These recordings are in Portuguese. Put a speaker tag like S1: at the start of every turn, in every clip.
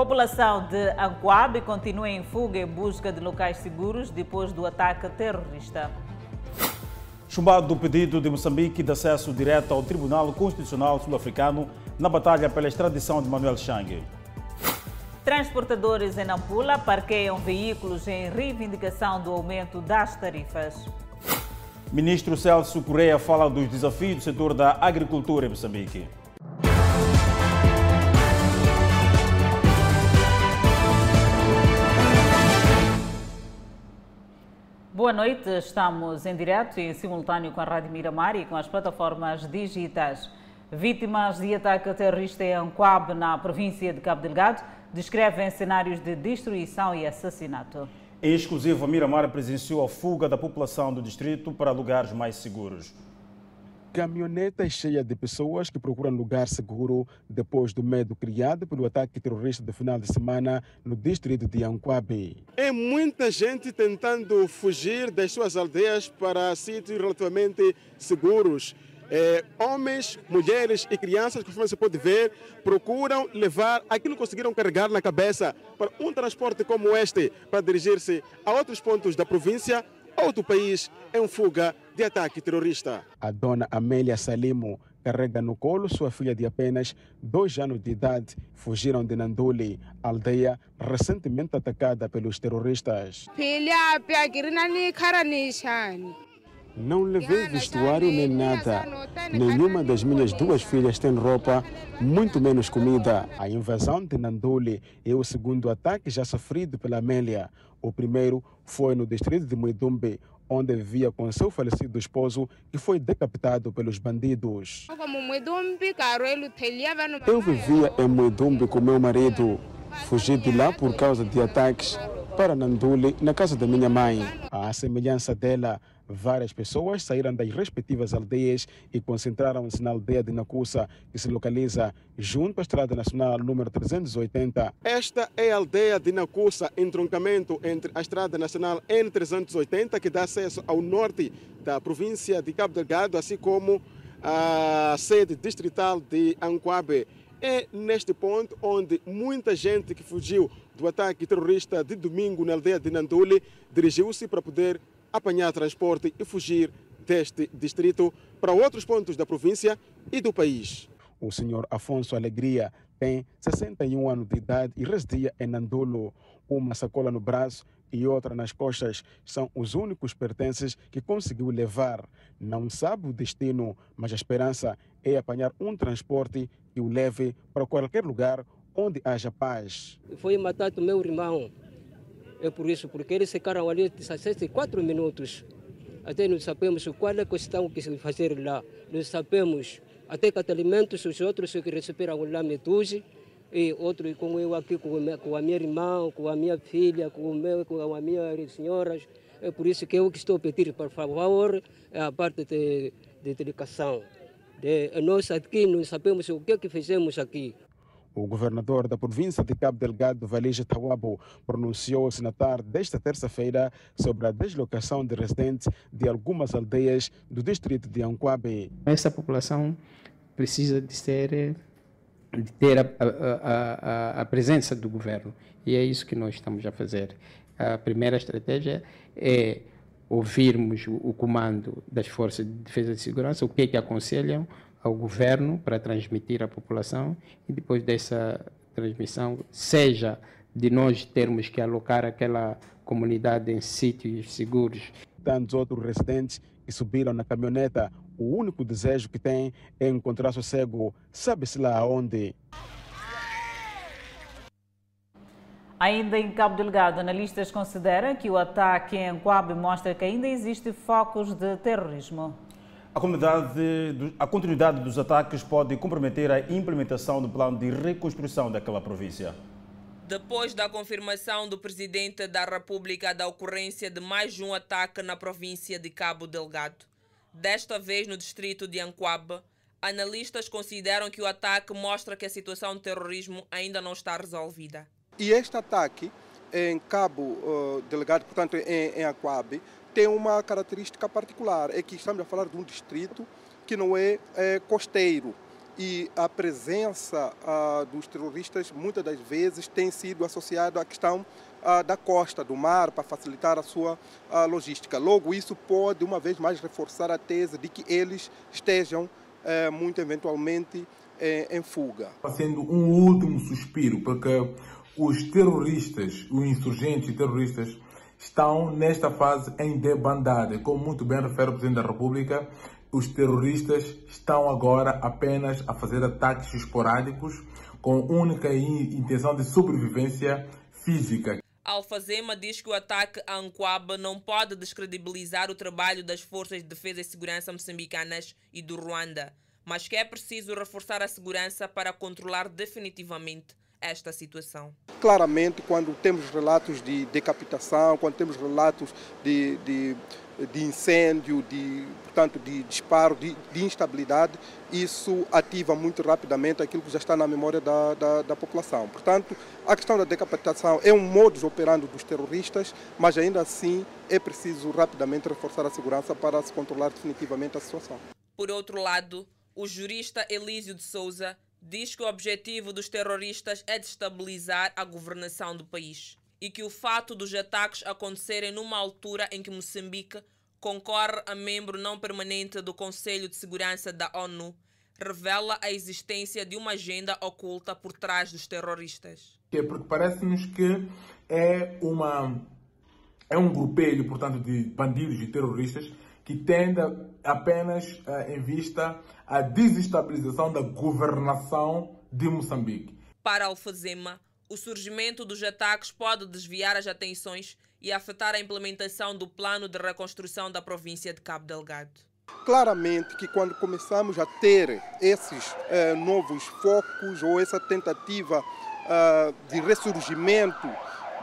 S1: População de Anguabe continua em fuga em busca de locais seguros depois do ataque terrorista.
S2: Chumbado o pedido de Moçambique de acesso direto ao Tribunal Constitucional Sul-Africano na batalha pela extradição de Manuel Chang.
S1: Transportadores em Nampula parqueiam veículos em reivindicação do aumento das tarifas.
S2: Ministro Celso Correia fala dos desafios do setor da agricultura em Moçambique.
S1: Boa noite, estamos em direto e simultâneo com a Rádio Miramar e com as plataformas digitais. Vítimas de ataque terrorista em Anquab, na província de Cabo Delgado, descrevem cenários de destruição e assassinato.
S2: Em exclusivo, a Miramar presenciou a fuga da população do distrito para lugares mais seguros.
S3: Caminhoneta cheia de pessoas que procuram lugar seguro depois do medo criado pelo ataque terrorista de final de semana no distrito de Anquabe. É muita gente tentando fugir das suas aldeias para sítios relativamente seguros. É, homens, mulheres e crianças, conforme você pode ver, procuram levar aquilo que conseguiram carregar na cabeça para um transporte como este, para dirigir-se a outros pontos da província ou do país em fuga de ataque terrorista. A dona Amélia Salimo carrega no colo sua filha de apenas dois anos de idade. Fugiram de Nanduli, aldeia recentemente atacada pelos terroristas. Não levei vestuário nem nada. Nenhuma das minhas duas filhas tem roupa, muito menos comida. A invasão de Nanduli é o segundo ataque já sofrido pela Amélia. O primeiro foi no distrito de Muidumbe, onde vivia com seu falecido esposo, que foi decapitado pelos bandidos. Eu vivia em Muidumbe com meu marido. Fugi de lá por causa de ataques para Nanduli, na casa da minha mãe. À semelhança dela, várias pessoas saíram das respectivas aldeias e concentraram-se na aldeia de Nacusa, que se localiza junto à Estrada Nacional número 380. Esta é a aldeia de Nacusa, entroncamento entre a Estrada Nacional N380, que dá acesso ao norte da província de Cabo Delgado, assim como a sede distrital de Anquabe. É neste ponto onde muita gente que fugiu do ataque terrorista de domingo na aldeia de Nanduli dirigiu-se para poder apanhar transporte e fugir deste distrito para outros pontos da província e do país. O senhor Afonso Alegria tem 61 anos de idade e residia em Nandolo. Uma sacola no braço e outra nas costas são os únicos pertences que conseguiu levar. Não sabe o destino, mas a esperança é apanhar um transporte que o leve para qualquer lugar onde haja paz.
S4: Foi matado meu irmão. É por isso, porque eles ficaram ali 64 minutos. Até não sabemos qual é a questão que se fazer lá. Não sabemos. Até que alimentos, os outros que receberam lá meduse, e outros como eu aqui com, a minha irmã, com a minha filha, com, o meu, com a minha senhora. É por isso que eu estou a pedir, por favor, a parte de, de dedicação. De, nós aqui não sabemos o que, é que fizemos aqui.
S3: O governador da província de Cabo Delgado, Valija Tawabo, pronunciou-se na tarde desta terça-feira sobre a deslocação de residentes de algumas aldeias do distrito de Anquabe.
S5: Essa população precisa de ser de ter a, a, a, a, presença do governo. E é isso que nós estamos a fazer. A primeira estratégia é ouvirmos o, o comando das Forças de Defesa e de Segurança, o que é que aconselham ao governo para transmitir à população e depois dessa transmissão, seja de nós termos que alocar aquela comunidade em sítios seguros.
S3: Tantos outros residentes que subiram na caminhoneta, o único desejo que têm é encontrar sossego, sabe-se lá aonde.
S1: Ainda em Cabo Delgado, analistas consideram que o ataque em Coab mostra que ainda existe focos de terrorismo.
S2: A, a, continuidade dos ataques pode comprometer a implementação do plano de reconstrução daquela província.
S6: Depois da confirmação do presidente da República da ocorrência de mais um ataque na província de Cabo Delgado, desta vez no distrito de Anquaba, analistas consideram que o ataque mostra que a situação de terrorismo ainda não está resolvida.
S7: E este ataque em Cabo uh, Delgado, portanto em, em Anquabe, tem uma característica particular, é que estamos a falar de um distrito que não é, é costeiro. e a presença uh, dos terroristas muitas das vezes tem sido associada à questão uh, da costa, do mar, para facilitar a sua uh, logística. Logo, isso pode uma vez mais reforçar a tese de que eles estejam eh, muito eventualmente eh, em fuga.
S8: Está sendo um último suspiro, porque os terroristas, os insurgentes terroristas, estão nesta fase em debandada. Como muito bem refere o Presidente da República, os terroristas estão agora apenas a fazer ataques esporádicos com única intenção de sobrevivência física.
S6: Alfazema diz que o ataque a Anquaba não pode descredibilizar o trabalho das forças de defesa e segurança moçambicanas e do Ruanda, mas que é preciso reforçar a segurança para controlar definitivamente esta situação.
S7: Claramente, quando temos relatos de decapitação, quando temos relatos de, de, de incêndio, de, portanto, de disparo, de, de, instabilidade, isso ativa muito rapidamente aquilo que já está na memória da, da, da população. Portanto, a questão da decapitação é um modus operandi dos terroristas, mas ainda assim é preciso rapidamente reforçar a segurança para se controlar definitivamente a situação.
S6: Por outro lado, o jurista Elísio de Souza diz que o objetivo dos terroristas é destabilizar a governação do país e que o fato dos ataques acontecerem numa altura em que Moçambique concorre a membro não permanente do Conselho de Segurança da ONU revela a existência de uma agenda oculta por trás dos terroristas.
S8: É porque parece-nos que é uma é um grupelho, portanto, de bandidos e terroristas que tende apenas uh, em vista a desestabilização da governação de Moçambique.
S6: Para Alfazema, o surgimento dos ataques pode desviar as atenções e afetar a implementação do plano de reconstrução da província de Cabo Delgado.
S7: Claramente que quando começamos a ter esses eh, novos focos ou essa tentativa eh, de ressurgimento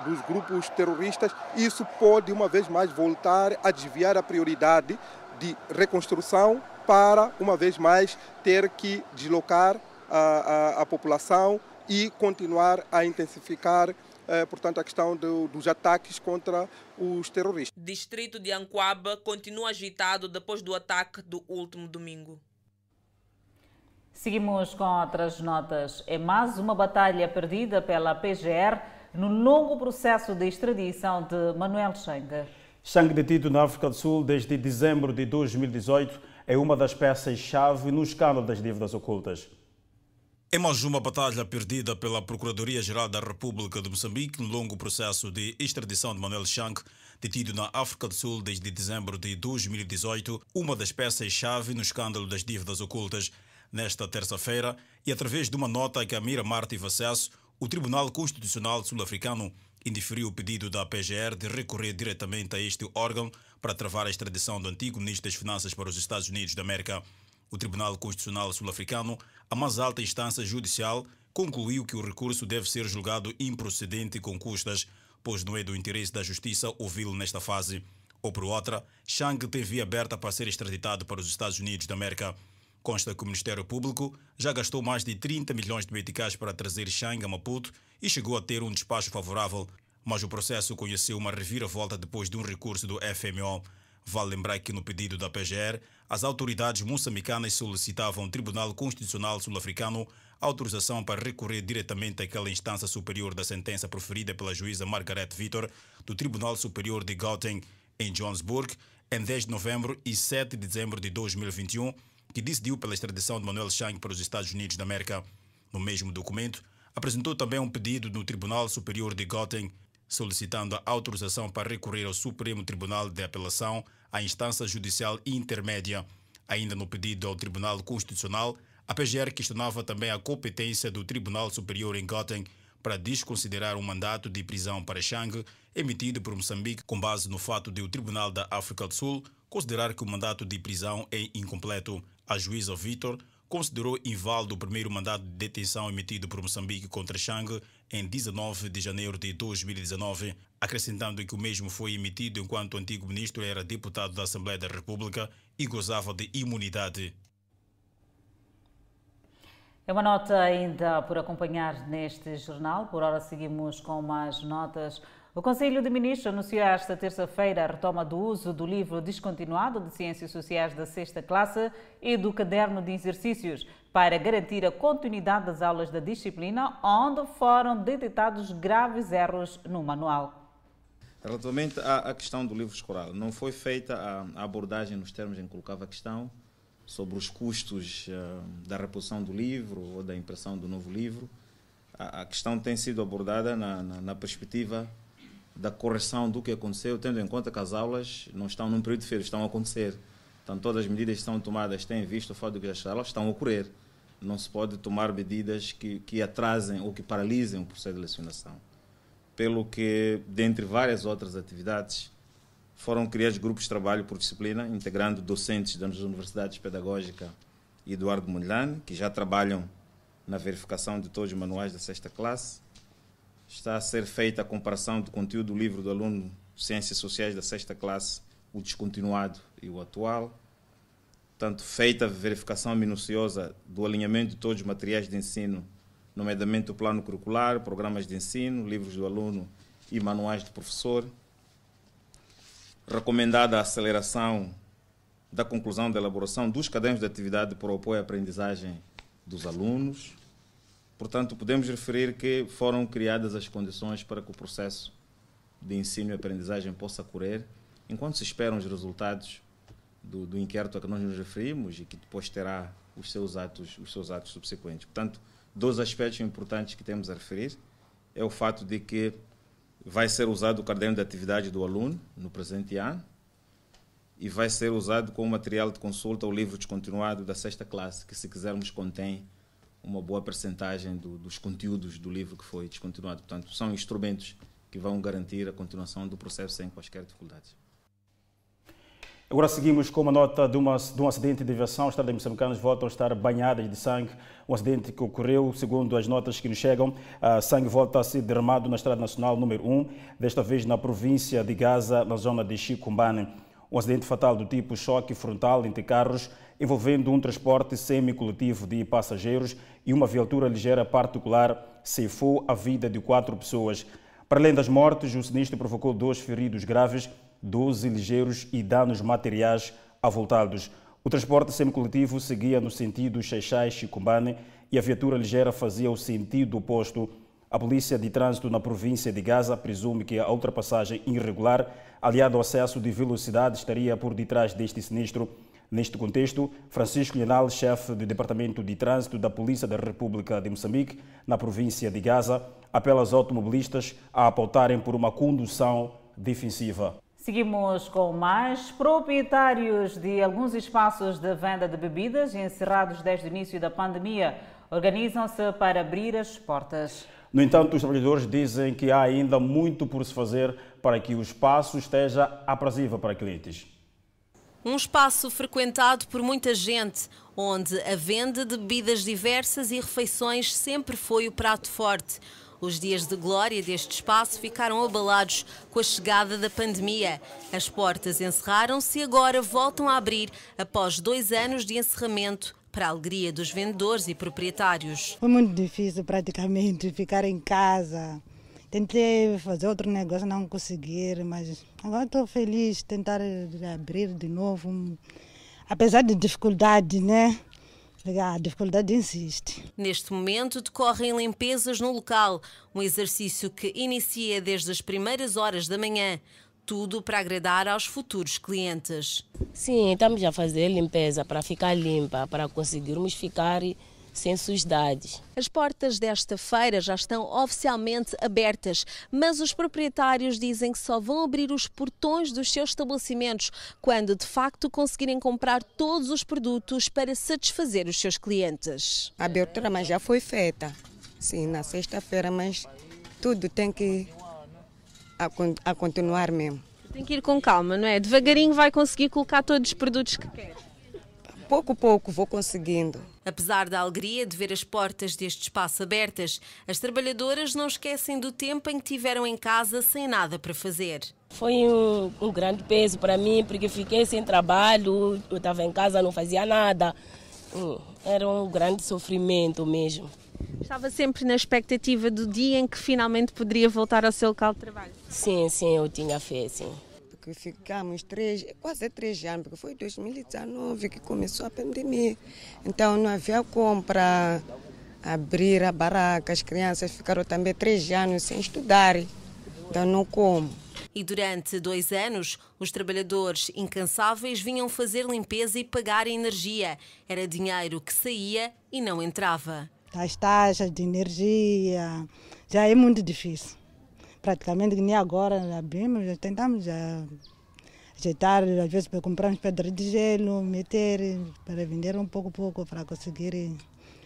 S7: dos grupos terroristas, isso pode uma vez mais voltar a desviar a prioridade de reconstrução para, uma vez mais, ter que deslocar a, a, a população e continuar a intensificar eh, portanto, a questão do, dos ataques contra os terroristas.
S6: Distrito de Anquaba continua agitado depois do ataque do último domingo.
S1: Seguimos com outras notas. É mais uma batalha perdida pela PGR no longo processo de extradição de Manuel Chang.
S9: Chang, detido na África do Sul desde dezembro de 2018, é uma das peças-chave no escândalo das dívidas ocultas.
S2: É mais uma batalha perdida pela Procuradoria-Geral da República de Moçambique no longo processo de extradição de Manuel Chang, detido na África do Sul desde dezembro de 2018, uma das peças-chave no escândalo das dívidas ocultas. Nesta terça-feira, e através de uma nota que a Miramar teve acesso, o Tribunal Constitucional Sul-Africano indiferiu o pedido da PGR de recorrer diretamente a este órgão para travar a extradição do antigo ministro das Finanças para os Estados Unidos da América. O Tribunal Constitucional Sul-Africano, a mais alta instância judicial, concluiu que o recurso deve ser julgado improcedente com custas, pois não é do interesse da justiça ouvi-lo nesta fase. Ou por outra, Chang tem via aberta para ser extraditado para os Estados Unidos da América. Consta que o Ministério Público já gastou mais de 30 milhões de meticais para trazer Chang a Maputo e chegou a ter um despacho favorável, mas o processo conheceu uma reviravolta depois de um recurso do FMO. Vale lembrar que no pedido da PGR, as autoridades moçambicanas solicitavam ao Tribunal Constitucional Sul-Africano autorização para recorrer diretamente àquela instância superior da sentença proferida pela juíza Margaret Vitor do Tribunal Superior de Gauteng, em Johannesburg, em 10 de novembro e 7 de dezembro de 2021, que decidiu pela extradição de Manuel Chang para os Estados Unidos da América. No mesmo documento, apresentou também um pedido no Tribunal Superior de Gauteng, solicitando a autorização para recorrer ao Supremo Tribunal de Apelação à instância judicial intermédia. Ainda no pedido ao Tribunal Constitucional, a PGR questionava também a competência do Tribunal Superior em Gauteng para desconsiderar um mandato de prisão para Chang emitido por Moçambique com base no fato de o Tribunal da África do Sul considerar que o mandato de prisão é incompleto. A juíza Vitor considerou inválido o primeiro mandato de detenção emitido por Moçambique contra Chang em 19 de janeiro de 2019, acrescentando que o mesmo foi emitido enquanto o antigo ministro era deputado da Assembleia da República e gozava de imunidade.
S1: É uma nota ainda por acompanhar neste jornal. Por hora seguimos com mais notas. O Conselho de Ministros anunciou esta terça-feira a retoma do uso do livro descontinuado de Ciências Sociais da sexta classe e do caderno de exercícios para garantir a continuidade das aulas da disciplina, onde foram detectados graves erros no manual.
S10: Relativamente à, questão do livro escolar, não foi feita a, abordagem nos termos em que colocava a questão sobre os custos uh, da reposição do livro ou da impressão do novo livro. A questão tem sido abordada na, na, na, perspectiva da correção do que aconteceu, tendo em conta que as aulas não estão num período de feira, estão a acontecer. Então, todas as medidas que são tomadas têm visto o fato de que as aulas estão a ocorrer. Não se pode tomar medidas que, que atrasem ou que paralisem o processo de lecionação pelo que, dentre várias outras atividades, foram criados grupos de trabalho por disciplina, integrando docentes das universidades pedagógicas Eduardo Mondlane, que já trabalham na verificação de todos os manuais da sexta classe. Está a ser feita a comparação do conteúdo do livro do aluno Ciências Sociais da sexta classe, o descontinuado e o atual. Tanto feita a verificação minuciosa do alinhamento de todos os materiais de ensino nomeadamente o plano curricular, programas de ensino, livros do aluno e manuais do professor. Recomendada a aceleração da conclusão da elaboração dos cadernos de atividade para o apoio à aprendizagem dos alunos. Portanto, podemos referir que foram criadas as condições para que o processo de ensino e aprendizagem possa correr, enquanto se esperam os resultados do, do inquérito a que nós nos referimos e que depois terá os seus atos, os seus atos subsequentes. Portanto, Dois aspectos importantes que temos a referir é o fato de que vai ser usado o caderno de atividade do aluno no presente ano e vai ser usado como material de consulta o livro descontinuado da sexta classe, que se quisermos contém uma boa percentagem do, dos conteúdos do livro que foi descontinuado. Portanto, são instrumentos que vão garantir a continuação do processo sem quaisquer dificuldades.
S2: Agora seguimos com uma nota de, uma, de um acidente de aviação. Estradas moçambicanas voltam a estar banhadas de sangue. Um acidente que ocorreu, segundo as notas que nos chegam, sangue volta a ser derramado na Estrada Nacional número 1, desta vez na província de Gaza, na zona de Chicumbane. Um acidente fatal do tipo choque frontal entre carros, envolvendo um transporte semi-coletivo de passageiros e uma viatura ligeira particular, ceifou a vida de quatro pessoas. Para além das mortes, o sinistro provocou dois feridos graves 12 ligeiros e danos materiais avultados. O transporte semicoletivo seguia no sentido Xaixai-Chicumbane e a viatura ligeira fazia o sentido oposto. A polícia de trânsito na província de Gaza presume que a ultrapassagem irregular, aliada ao excesso de velocidade, estaria por detrás deste sinistro. Neste contexto, Francisco Lhenal, chefe do Departamento de Trânsito da Polícia da República de Moçambique, na província de Gaza, apela aos automobilistas a apontarem por uma condução defensiva.
S1: Seguimos com mais. Proprietários de alguns espaços de venda de bebidas encerrados desde o início da pandemia organizam-se para abrir as portas.
S2: No entanto, os trabalhadores dizem que há ainda muito por se fazer para que o espaço esteja aprazível para clientes.
S11: Um espaço frequentado por muita gente, onde a venda de bebidas diversas e refeições sempre foi o prato forte. Os dias de glória deste espaço ficaram abalados com a chegada da pandemia. As portas encerraram-se e agora voltam a abrir após dois anos de encerramento para a alegria dos vendedores e proprietários.
S12: Foi muito difícil praticamente ficar em casa. Tentei fazer outro negócio, não conseguir, mas agora estou feliz de tentar abrir de novo. Apesar de dificuldade, né? A dificuldade insiste.
S11: Neste momento decorrem limpezas no local, um exercício que inicia desde as primeiras horas da manhã. Tudo para agradar aos futuros clientes.
S13: Sim, estamos a fazer limpeza para ficar limpa, para conseguirmos ficar sem sujidades.
S11: As portas desta feira já estão oficialmente abertas, mas os proprietários dizem que só vão abrir os portões dos seus estabelecimentos quando de facto conseguirem comprar todos os produtos para satisfazer os seus clientes.
S14: A abertura mas já foi feita, sim, na sexta-feira, mas tudo tem que a, a continuar mesmo.
S11: Tem que ir com calma, não é? Devagarinho vai conseguir colocar todos os produtos que quer
S14: pouco a pouco vou conseguindo.
S11: Apesar da alegria de ver as portas deste espaço abertas, as trabalhadoras não esquecem do tempo em que tiveram em casa sem nada para fazer.
S13: Foi um, um grande peso para mim, porque fiquei sem trabalho, eu estava em casa, não fazia nada. Hum, era um grande sofrimento mesmo.
S15: Estava sempre na expectativa do dia em que finalmente poderia voltar ao seu local de trabalho?
S13: Sim, sim, eu tinha fé, sim.
S14: Porque ficamos três, quase três anos, porque foi 2019 que começou a pandemia. Então não havia como para abrir a barraca, as crianças ficaram também três anos sem estudar. Então não como.
S11: E durante dois anos, os trabalhadores incansáveis vinham fazer limpeza e pagar a energia. Era dinheiro que saía e não entrava.
S12: As taxas de energia já é muito difícil. Praticamente nem agora abrimos, já tentamos já ajeitar, às vezes compramos pedra de gelo, meter para vender um pouco pouco para conseguir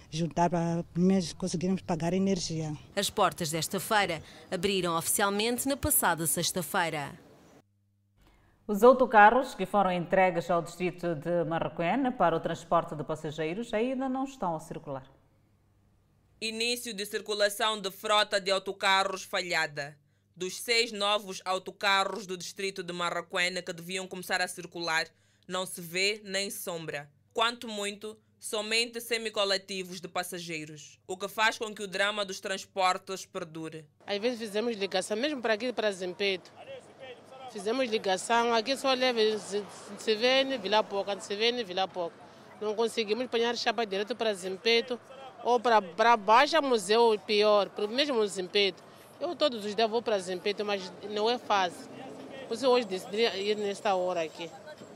S12: juntar para menos conseguirmos pagar energia.
S11: As portas desta feira abriram oficialmente na passada sexta-feira.
S1: Os autocarros que foram entregues ao distrito de Marroquém para o transporte de passageiros ainda não estão a circular.
S6: Início de circulação de frota de autocarros falhada. Dos seis novos autocarros do distrito de Marraquém que deviam começar a circular, não se vê nem sombra. Quanto muito, somente semicoletivos de passageiros, o que faz com que o drama dos transportes perdure.
S16: Às vezes fizemos ligação, mesmo para aqui, para Zempeto. Fizemos ligação, aqui só leva se vê Vila Pouca, se vê Vila Pouca. Não conseguimos apanhar chapa direto para Zempeto ou para, Baixa Museu, pior, para mesmo Zempeto. Eu todos os dias vou para Zempeto, mas não é fácil. Por isso hoje decidi ir nesta hora aqui.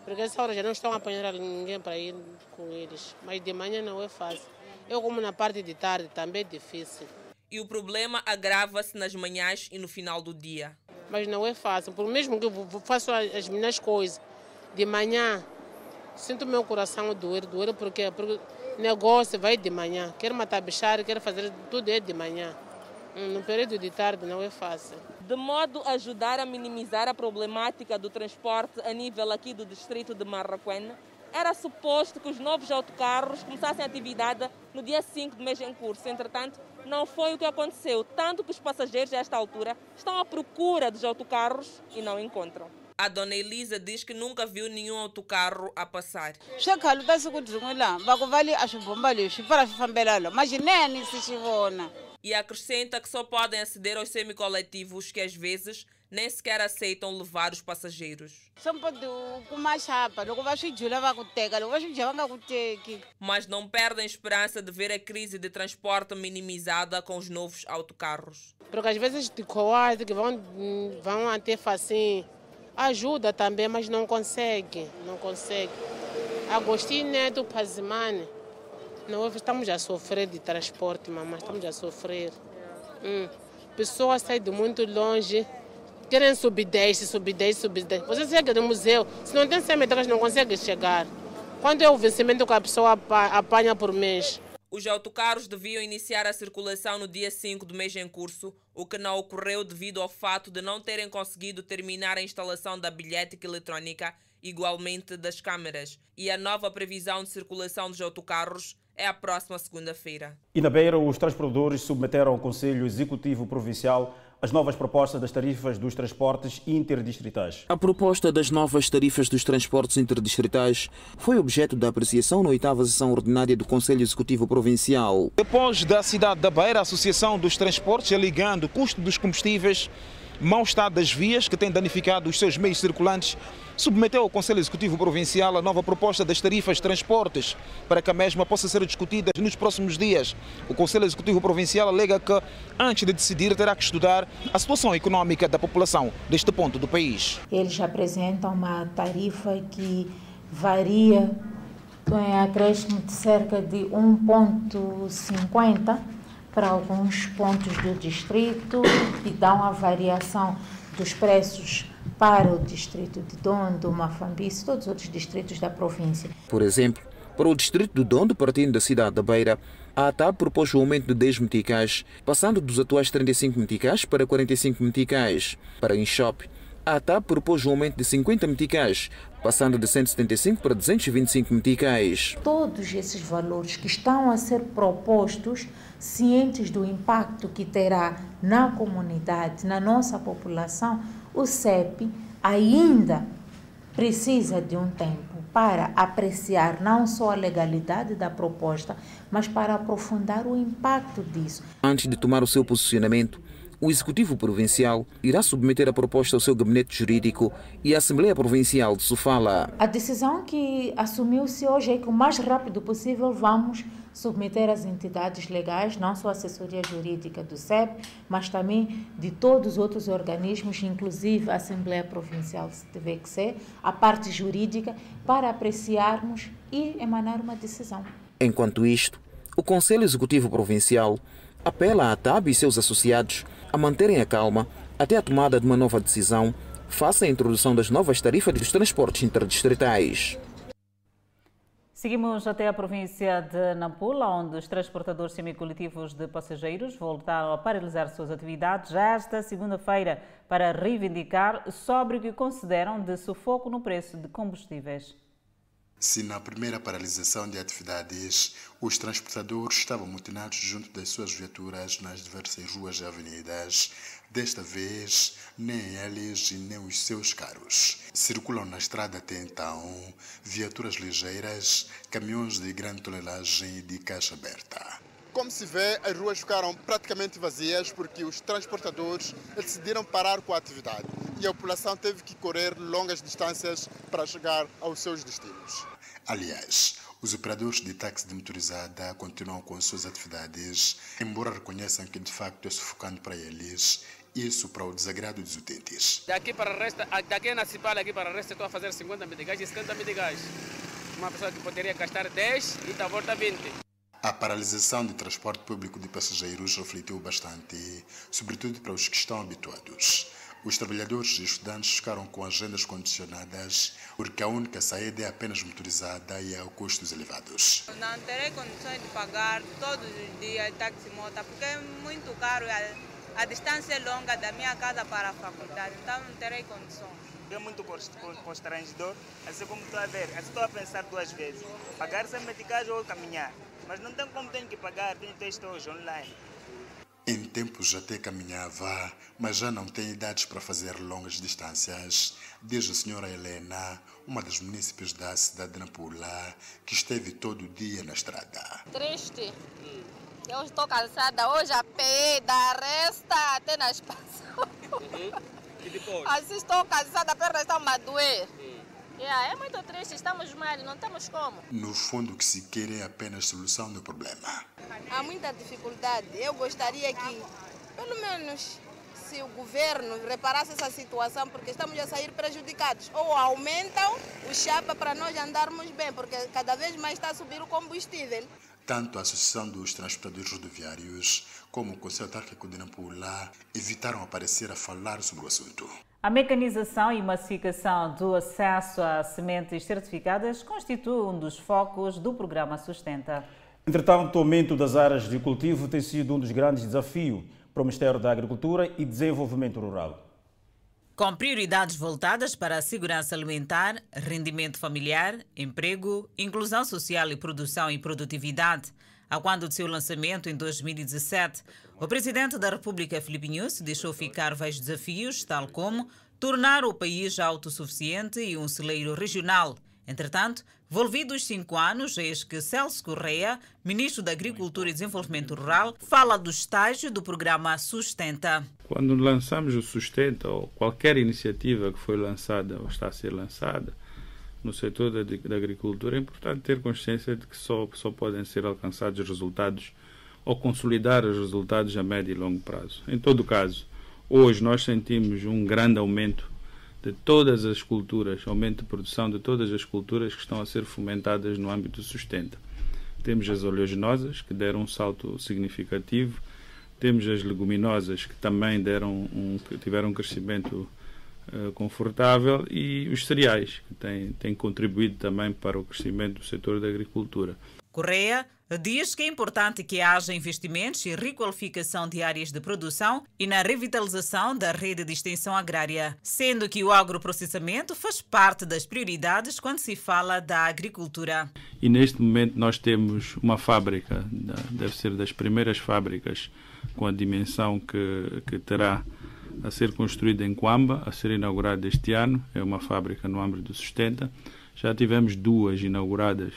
S16: Porque essa hora já não estão a apanhar ninguém para ir com eles. Mas de manhã não é fácil. Eu, como na parte de tarde, também é difícil.
S6: E o problema agrava-se nas manhãs e no final do dia.
S16: Mas não é fácil. Por mesmo que eu faço as minhas coisas de manhã, sinto meu coração doer, doer porque, porque negócio vai de manhã. Quero matar bichar, quero fazer tudo é de manhã. Hum, no período de tarde não é fácil
S6: de modo a ajudar a minimizar a problemática do transporte a nível aqui do distrito de Marraquém, era suposto que os novos autocarros começassem a atividade no dia 5 do mês em curso. Entretanto, não foi o que aconteceu, tanto que os passageiros a esta altura estão à procura dos autocarros e não encontram. A dona Elisa diz que nunca viu nenhum autocarro a passar. E acrescenta que só podem aceder aos semicoletivos que às vezes nem sequer aceitam levar os passageiros. Mas não perdem esperança de ver a crise de transporte minimizada com os novos autocarros.
S16: Porque às vezes de que vão, vão até assim, ajuda também, mas não consegue, não consegue. Agostinho Neto Pazimane não, estamos a sofrer de transporte, mamãe, estamos a sofrer. Hum. Pessoas saem de muito longe, querem subir 10, subir 10, subir 10. Você chega no museu, se não tem 100 metros, não consegue chegar. Quanto é o vencimento que a pessoa apanha por mês?
S6: Os autocarros deviam iniciar a circulação no dia 5 do mês em curso, o que não ocorreu devido ao fato de não terem conseguido terminar a instalação da bilhética eletrónica, igualmente das câmeras. E a nova previsão de circulação dos autocarros é a próxima segunda-feira.
S2: E na Beira, os transportadores submeteram ao Conselho Executivo Provincial as novas propostas das tarifas dos transportes interdistritais.
S17: A proposta das novas tarifas dos transportes interdistritais foi objeto da apreciação na oitava sessão ordinária do Conselho Executivo Provincial.
S18: Depois da cidade da Beira, a Associação dos Transportes, alegando o custo dos combustíveis, mau estado das vias que tem danificado os seus meios circulantes, submeteu ao Conselho Executivo Provincial a nova proposta das tarifas de transportes para que a mesma possa ser discutida nos próximos dias. O Conselho Executivo Provincial alega que, antes de decidir, terá que estudar a situação econômica da população deste ponto do país.
S19: Eles apresentam uma tarifa que varia em acréscimo de cerca de 1,50 para alguns pontos do distrito e dão a variação dos preços para o distrito de Dondo, Mafambice e todos os outros distritos da província.
S17: Por exemplo, para o distrito de Dondo, partindo da cidade da Beira, a ATAP propôs o aumento de 10 meticais, passando dos atuais 35 meticais para 45 meticais. Para Inshop, a ATAP propôs um aumento de 50 meticais, passando de 175 para 225 meticais.
S19: Todos esses valores que estão a ser propostos, cientes do impacto que terá na comunidade, na nossa população, o CEP ainda precisa de um tempo para apreciar não só a legalidade da proposta, mas para aprofundar o impacto disso.
S17: Antes de tomar o seu posicionamento, o Executivo Provincial irá submeter a proposta ao seu gabinete jurídico e à Assembleia Provincial de Sofala.
S19: A decisão que assumiu-se hoje é que o mais rápido possível vamos submeter às entidades legais, não só a assessoria jurídica do SEB, mas também de todos os outros organismos, inclusive a Assembleia Provincial, se tiver ser, a parte jurídica, para apreciarmos e emanar uma decisão.
S17: Enquanto isto, o Conselho Executivo Provincial apela à TAB e seus associados a manterem a calma até a tomada de uma nova decisão face à introdução das novas tarifas dos transportes interdistritais.
S1: Seguimos até a província de Nampula, onde os transportadores semicoletivos de passageiros voltaram a paralisar suas atividades já esta segunda-feira para reivindicar sobre o que consideram de sufoco no preço de combustíveis.
S20: Se na primeira paralisação de atividades, os transportadores estavam mutinados junto das suas viaturas nas diversas ruas e avenidas, desta vez nem eles e nem os seus carros. Circulam na estrada até então viaturas ligeiras, caminhões de grande tonelagem e de caixa aberta.
S7: Como se vê, as ruas ficaram praticamente vazias porque os transportadores decidiram parar com a atividade e a população teve que correr longas distâncias para chegar aos seus destinos.
S20: Aliás, os operadores de táxi de motorizada continuam com suas atividades, embora reconheçam que de facto é sufocante para eles isso para o desagrado dos utentes.
S21: Daqui para o resto, daqui na Cipala, aqui para o resto, estou a fazer 50 meticais e 70 meticais. Uma pessoa que poderia gastar 10 e está a volta 20.
S20: A paralisação do transporte público de passageiros refletiu bastante, sobretudo para os que estão habituados. Os trabalhadores e estudantes ficaram com agendas condicionadas porque a única saída é apenas motorizada e a custos elevados.
S22: Não terei condições de pagar todos os dias táxi-mota porque é muito caro. A, distância é longa da minha casa para a faculdade, então não terei condições.
S23: É muito constrangedor, assim como estou a ver, assim estou a pensar duas vezes. Pagar sem medicagem ou caminhar. Mas não tem como tenho que pagar, tenho texto hoje online.
S20: Em tempos até caminhava, mas já não tem idades para fazer longas distâncias, diz a senhora Helena, uma das munícipes da cidade de Nampula, que esteve todo o dia na estrada.
S24: Triste. Eu estou cansada hoje a pé, da resta até nas passas.
S21: E depois?
S24: Assim estou cansada, a perna está a doer. Yeah, é muito triste, estamos mal, não temos como.
S20: No fundo, o que se quer é apenas solução do problema.
S24: Há muita dificuldade. Eu gostaria que, pelo menos, se o governo reparasse essa situação, porque estamos a sair prejudicados. Ou aumentam o chapa para nós andarmos bem, porque cada vez mais está a subir o combustível.
S20: Tanto a Associação dos Transportadores Rodoviários como o Conselho Autárquico de Nampula evitaram aparecer a falar sobre o assunto.
S1: A mecanização e massificação do acesso a sementes certificadas constitui um dos focos do programa Sustenta.
S2: Entretanto, o aumento das áreas de cultivo tem sido um dos grandes desafios para o Ministério da Agricultura e Desenvolvimento Rural.
S1: Com prioridades voltadas para a segurança alimentar, rendimento familiar, emprego, inclusão social e produção e produtividade, a quando de seu lançamento em 2017, o presidente da República, Filipe Nunes, deixou ficar vários desafios, tal como tornar o país autossuficiente e um celeiro regional. Entretanto, volvidos cinco anos, eis que Celso Correia, ministro da Agricultura e Desenvolvimento Rural, fala do estágio do programa Sustenta.
S25: Quando lançamos o Sustenta, ou qualquer iniciativa que foi lançada ou está a ser lançada, no setor da, da, agricultura, é importante ter consciência de que só, só podem ser alcançados resultados ou consolidar os resultados a médio e longo prazo. Em todo caso, hoje nós sentimos um grande aumento de todas as culturas, aumento de produção de todas as culturas que estão a ser fomentadas no âmbito sustenta. Temos as oleaginosas, que deram um salto significativo, temos as leguminosas, que também deram um, tiveram um crescimento uh, confortável, e os cereais, que têm, têm contribuído também para o crescimento do setor da agricultura.
S1: Correia diz que é importante que haja investimentos e requalificação de áreas de produção e na revitalização da rede de extensão agrária, sendo que o agroprocessamento faz parte das prioridades quando se fala da agricultura.
S25: E neste momento nós temos uma fábrica, deve ser das primeiras fábricas com a dimensão que, que terá a ser construída em Coamba, a ser inaugurada este ano, é uma fábrica no âmbito do Sustenta, Já tivemos duas inauguradas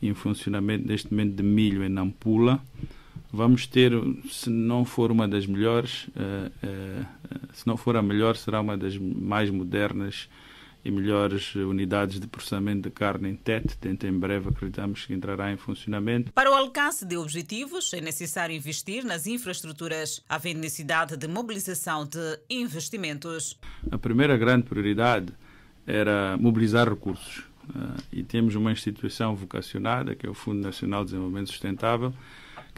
S25: em funcionamento neste momento de milho em Nampula. Vamos ter, se não for uma das melhores, uh, uh, se não for a melhor, será uma das mais modernas e melhores unidades de processamento de carne em Tete. Dentro em breve acreditamos que entrará em funcionamento.
S1: Para o alcance de objetivos, é necessário investir nas infraestruturas, havendo necessidade de mobilização de investimentos.
S25: A primeira grande prioridade era mobilizar recursos. Uh, e temos uma instituição vocacionada, que é o Fundo Nacional de Desenvolvimento Sustentável,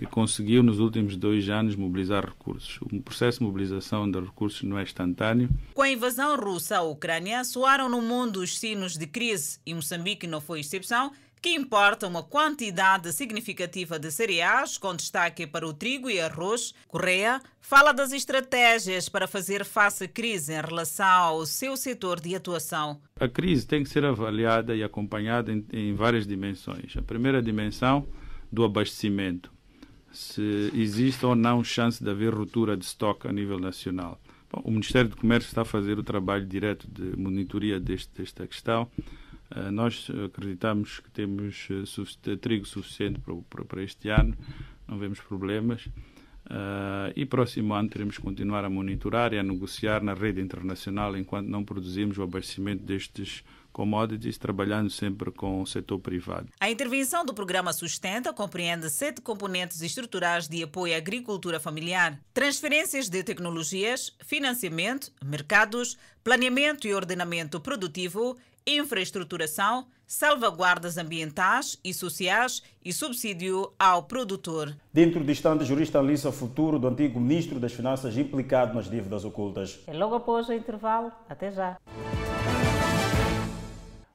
S25: que conseguiu nos últimos dois anos mobilizar recursos. O processo de mobilização de recursos não é instantâneo.
S1: Com a invasão russa à Ucrânia, soaram no mundo os sinos de crise e Moçambique não foi exceção, que importa uma quantidade significativa de cereais, com destaque para o trigo e arroz. Correia fala das estratégias para fazer face à crise em relação ao seu setor de atuação.
S25: A crise tem que ser avaliada e acompanhada em, em várias dimensões. A primeira dimensão do abastecimento se existe ou não chance de haver ruptura de estoque a nível nacional. Bom, o Ministério do Comércio está a fazer o trabalho direto de monitoria deste, desta questão. Uh, nós acreditamos que temos uh, trigo suficiente para, para, este ano, não vemos problemas. Uh, e próximo ano teremos que continuar a monitorar e a negociar na rede internacional enquanto não produzimos o abastecimento destes commodities, trabalhando sempre com o setor privado.
S1: A intervenção do programa Sustenta compreende sete componentes estruturais de apoio à agricultura familiar: transferências de tecnologias, financiamento, mercados, planeamento e ordenamento produtivo, infraestruturação, salvaguardas ambientais e sociais e subsídio ao produtor.
S2: Dentro do instante, jurista analisa o futuro do antigo ministro das Finanças implicado nas dívidas ocultas.
S1: E logo após o intervalo, até já.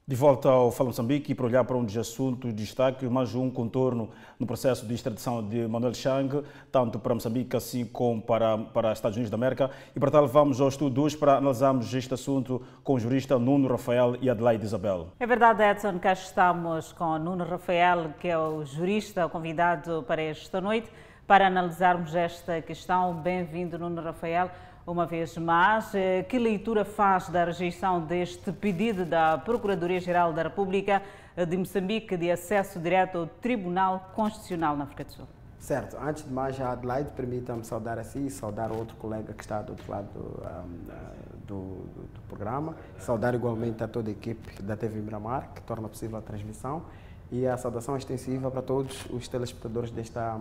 S2: De volta ao Fala Moçambique para olhar para um dos assuntos de destaque, mais um contorno no processo de extradição de Manuel Chang, tanto para Moçambique assim como para, para Estados Unidos da América. E para tal, vamos ao estudo hoje para analisarmos este assunto com o jurista Nuno Rafael e Adelaide Isabel.
S1: É verdade, Edson, cá estamos com Nuno Rafael, que é o jurista convidado para esta noite, para analisarmos esta questão. Bem-vindo, Nuno Rafael uma vez mais. Eh, que leitura faz da rejeição deste pedido da Procuradoria-Geral da República eh, de Moçambique de acesso direto ao Tribunal Constitucional na África do Sul?
S3: Certo. Antes de mais, Adelaide, permita-me saudar a si e saudar outro colega que está do outro lado um, do, do, do, programa. Saudar igualmente a toda a equipe da TV Miramar, que torna possível a transmissão. E a saudação extensiva para todos os telespectadores desta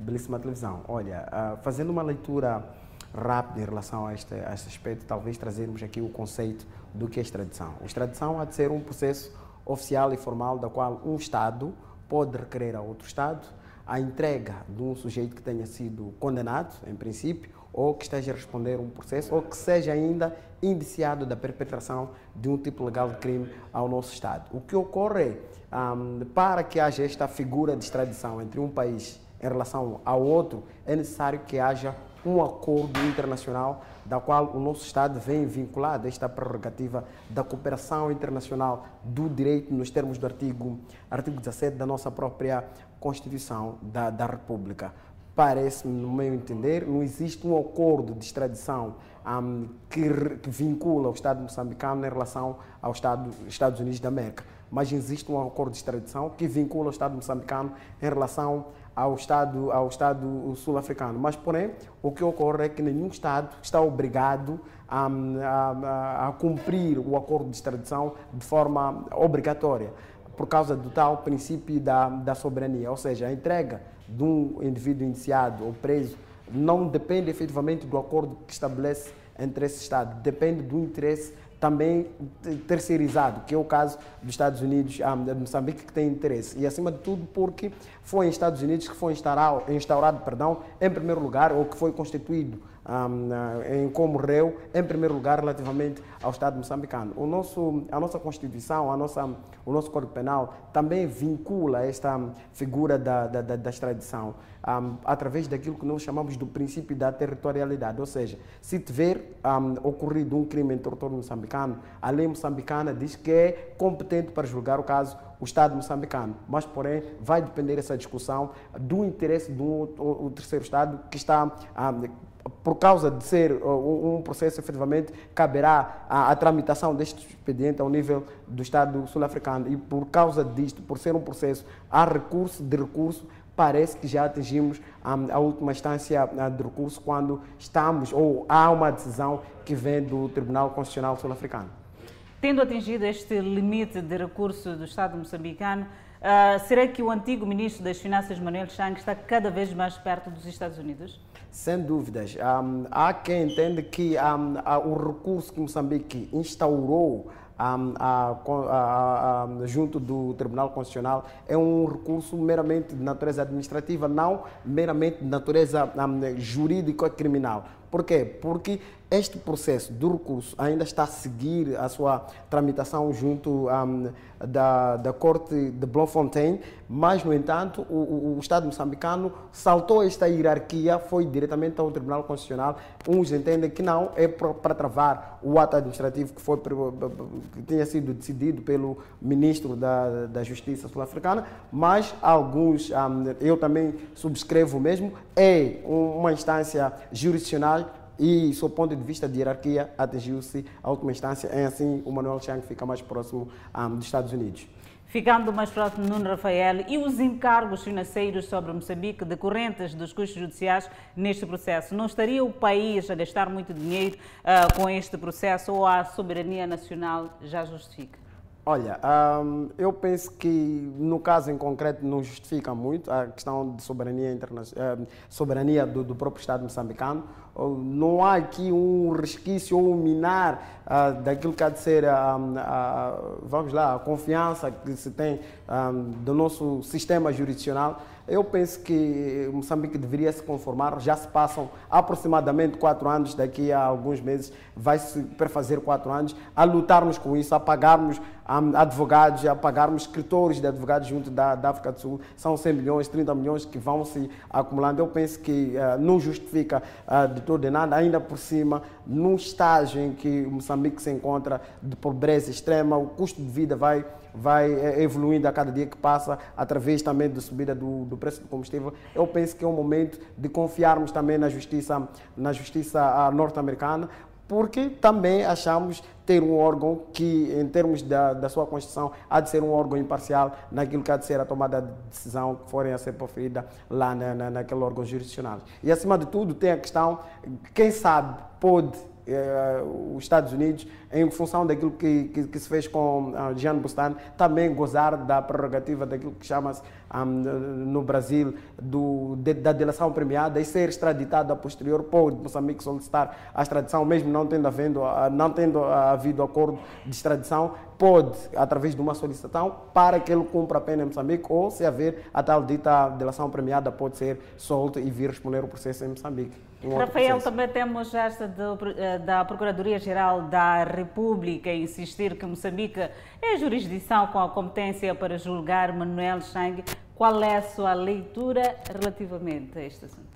S3: belíssima televisão. Olha, uh, fazendo uma leitura rápido em relação a este, a este aspecto, talvez trazermos aqui o conceito do que é extradição. A extradição há de ser um processo oficial e formal da qual um Estado pode requerer a outro Estado a entrega de um sujeito que tenha sido condenado, em princípio, ou que esteja a responder um processo, ou que seja ainda indiciado da perpetração de um tipo legal de crime ao nosso Estado. O que ocorre um, para que haja esta figura de extradição entre um país em relação ao outro, é necessário que haja um acordo internacional da qual o nosso Estado vem vinculado a esta prerrogativa da cooperação internacional do direito nos termos do artigo, artigo 17 da nossa própria Constituição da, da República. Parece-me, no meu entender, não existe um acordo de extradição um, que, que, vincula o Estado moçambicano em relação ao Estado, Estados Unidos da América, mas existe um acordo de extradição que vincula o Estado moçambicano em relação ao Estado, ao Estado sul-africano. Mas, porém, o que ocorre é que nenhum Estado está obrigado a, a, a, cumprir o acordo de extradição de forma obrigatória, por causa do tal princípio da, da soberania. Ou seja, a entrega de um indivíduo indiciado ou preso não depende efetivamente do acordo que estabelece entre esse Estado, depende do interesse também terceirizado, que é o caso dos Estados Unidos, ah, de Moçambique, que tem interesse. E, acima de tudo, porque foi em Estados Unidos que foi instaurado, instaurado perdão, em primeiro lugar, ou que foi constituído um, em como réu, em primeiro lugar, relativamente ao Estado moçambicano. O nosso, a nossa Constituição, a nossa, o nosso Código Penal também vincula esta figura da, da, da, da extradição um, através daquilo que nós chamamos do princípio da territorialidade, ou seja, se tiver um, ocorrido um crime em território moçambicano, a lei moçambicana diz que é competente para julgar o caso o Estado moçambicano, mas porém vai depender essa discussão do interesse um ou terceiro Estado que está um, por causa de ser uh, um processo, efetivamente, caberá a, a, tramitação deste expediente ao nível do Estado sul-africano. E por causa disto, por ser um processo a recurso de recurso, parece que já atingimos a última instância uh, de recurso quando estamos, ou há uma decisão que vem do Tribunal Constitucional Sul-Africano.
S1: Tendo atingido este limite de recurso do Estado moçambicano, uh, será que o antigo ministro das Finanças, Manuel Chang, está cada vez mais perto dos Estados Unidos?
S3: Sem dúvidas. Um, há quem entenda que um, o recurso que Moçambique instaurou um, a, a, a, junto do Tribunal Constitucional é um recurso meramente de natureza administrativa, não meramente de natureza jurídica criminal. Por quê? Porque este processo do recurso ainda está a seguir a sua tramitação junto um, da, da Corte de Bloemfontein, mas, no entanto, o, o, Estado moçambicano saltou esta hierarquia, foi diretamente ao Tribunal Constitucional. Uns entendem que não, é para travar o ato administrativo que, foi, que tinha sido decidido pelo Ministro da, da Justiça sul-africana, mas alguns, um, eu também subscrevo mesmo, é uma instância jurisdicional e, sob o ponto de vista de hierarquia, atingiu-se a última instância. É assim, o Manuel Chang fica mais próximo um, dos Estados Unidos.
S1: Ficando mais próximo, Nuno Rafael, e os encargos financeiros sobre Moçambique decorrentes dos custos judiciais neste processo? Não estaria o país a gastar muito dinheiro uh, com este processo ou a soberania nacional já justifica?
S3: Olha, um, eu penso que no caso em concreto não justifica muito a questão de soberania, eh, soberania do, do próprio Estado moçambicano. Não há aqui um resquício ou um minar uh, daquilo que há de ser, uh, vamos lá, a confiança que se tem um, do nosso sistema jurisdicional. Eu penso que Moçambique deveria se conformar. Já se passam aproximadamente quatro anos, daqui a alguns meses vai se perfazer quatro anos, a lutarmos com isso, a pagarmos um, advogados, a pagarmos escritores de advogados junto da, da, África do Sul. São 100 milhões, 30 milhões que vão se acumulando. Eu penso que não justifica uh, e nada, ainda por cima, num estágio em que Moçambique se encontra de pobreza extrema, o custo de vida vai vai eh, evoluindo a cada dia que passa, através também da subida do, do preço do combustível. Eu penso que é um momento de confiarmos também na justiça, na justiça ah, norte-americana, porque também achamos ter um órgão que, em termos da, da sua Constituição, há de ser um órgão imparcial naquilo que há de ser a tomada de decisão que forem a ser proferida lá na, na, naquele órgão jurisdicional. E, acima de tudo, tem a questão, quem sabe pode eh, os Estados Unidos, em função daquilo que, que, que se fez com uh, Jean Bustan, também gozar da prerrogativa daquilo que chama-se um, no Brasil do, de, da delação premiada e ser extraditado a posterior, pode Moçambique solicitar a extradição, mesmo não tendo, havendo, uh, não tendo havido acordo de extradição, pode, através de uma solicitação, para que ele cumpra a pena em Moçambique, ou se haver a tal dita delação premiada, pode ser solto e vir responder o processo em Moçambique.
S1: Um Rafael, também temos esta do, eh, da Procuradoria-Geral da República insistir que Moçambique é jurisdição com a competência para julgar Manuel Chang. Qual é a sua leitura relativamente a este assunto?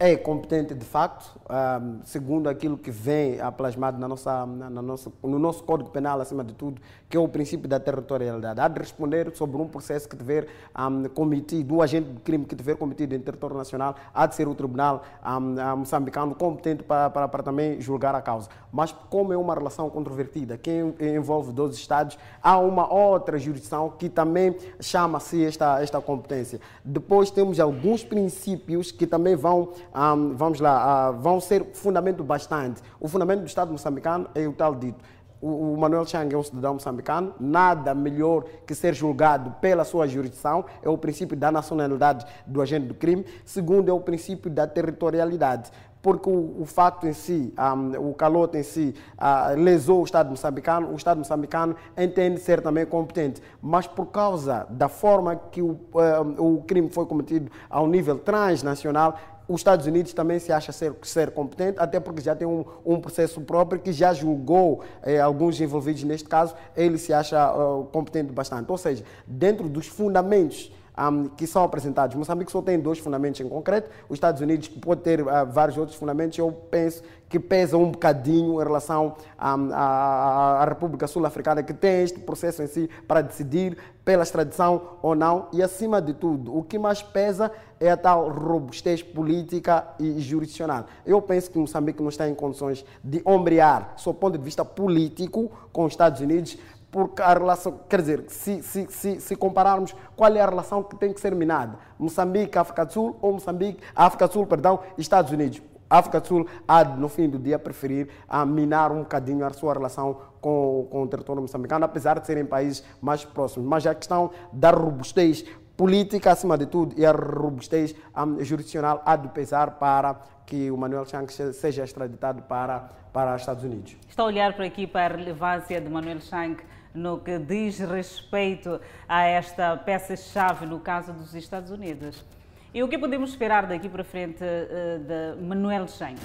S3: é competente de facto, um, segundo aquilo que vem plasmado na nossa, na, na nossa, no nosso Código Penal, acima de tudo, que é o princípio da territorialidade. Há de responder sobre um processo que tiver um, cometido, um agente de crime que tiver cometido em território nacional, há de ser o tribunal um, moçambicano competente para, para, para, também julgar a causa. Mas como é uma relação controvertida, que envolve 12 Estados, há uma outra jurisdição que também chama-se esta, esta competência. Depois temos alguns princípios que também vão um, vamos lá, uh, vão ser fundamento bastante. O fundamento do Estado moçambicano é o tal dito. O, o Manuel Chang é um cidadão moçambicano, nada melhor que ser julgado pela sua jurisdição, é o princípio da nacionalidade do agente do crime. Segundo, é o princípio da territorialidade porque o, o, facto em si, um, o calote em si, uh, lesou o Estado moçambicano, o Estado moçambicano entende ser também competente. Mas por causa da forma que o, uh, o crime foi cometido ao nível transnacional, os Estados Unidos também se acha ser, ser competente, até porque já tem um, um processo próprio que já julgou eh, alguns envolvidos neste caso, ele se acha uh, competente bastante. Ou seja, dentro dos fundamentos um, que são apresentados. Moçambique só tem dois fundamentos em concreto. Os Estados Unidos pode ter uh, vários outros fundamentos. Eu penso que pesa um bocadinho em relação à, à, à República Sul-Africana, que tem este processo em si para decidir pela extradição ou não. E, acima de tudo, o que mais pesa é a tal robustez política e jurisdicional. Eu penso que Moçambique não está em condições de ombrear, sob ponto de vista político, com os Estados Unidos, porque a relação, quer dizer, se, se, se, se, compararmos qual é a relação que tem que ser minada, Moçambique, África do Sul ou Moçambique, África do Sul, perdão, Estados Unidos. África do Sul há, no fim do dia, preferir a minar um bocadinho a sua relação com, com o território moçambicano, apesar de serem países mais próximos. Mas a questão da robustez política, acima de tudo, e a robustez um, jurisdicional há de pesar para que o Manuel Chang seja extraditado para, para os Estados Unidos.
S1: Está a olhar por aqui para a relevância de Manuel Chang no que diz respeito a esta peça-chave no caso dos Estados Unidos. E o que podemos esperar daqui para frente uh, de Manuel Chang?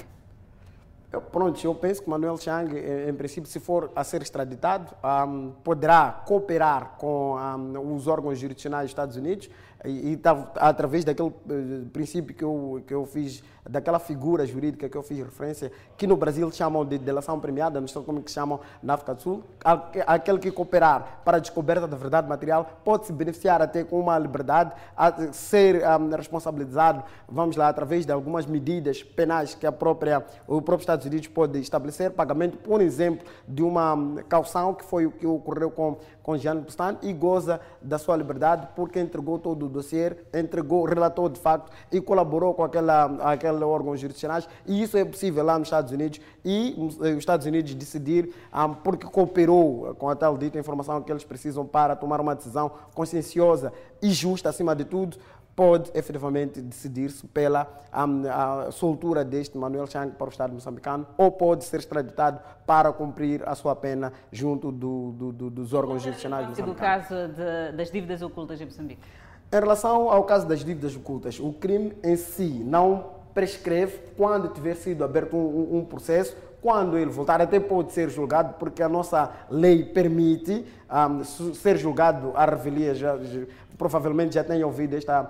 S3: Pronto, eu penso que Manuel Chang, em princípio, se for a ser extraditado, um, poderá cooperar com um, os órgãos jurisdicionais dos Estados Unidos e, e através daquele uh, princípio que eu, que eu fiz daquela figura jurídica que eu fiz referência, que no Brasil chamam de delação premiada, sei como que chamam na África do Sul, aquele que cooperar para a descoberta da verdade material pode se beneficiar até com uma liberdade, a ser um, responsabilizado, vamos lá, através de algumas medidas penais que a própria, o próprio Estados Unidos pode estabelecer, pagamento, por exemplo, de uma calção, que foi o que ocorreu com, com Jean Bustan, e goza da sua liberdade porque entregou todo o dossiê, entregou, relatou de facto e colaborou com aquela, aquela órgãos jurisdicionais e isso é possível lá nos Estados Unidos e eh, os Estados Unidos decidir, um, porque cooperou com a tal dita informação que eles precisam para tomar uma decisão conscienciosa e justa, acima de tudo, pode efetivamente decidir-se pela um, a soltura deste Manuel Chang para o Estado moçambicano ou pode ser extraditado para cumprir a sua pena junto do, do, do, dos órgãos jurisdicionais moçambicanos.
S1: do caso de, das dívidas ocultas em Moçambique?
S3: Em relação ao caso das dívidas ocultas, o crime em si não prescreve quando tiver sido aberto um, um, processo, quando ele voltar, até pode ser julgado, porque a nossa lei permite um, ser julgado à revelia. Já, já, provavelmente já tenha ouvido esta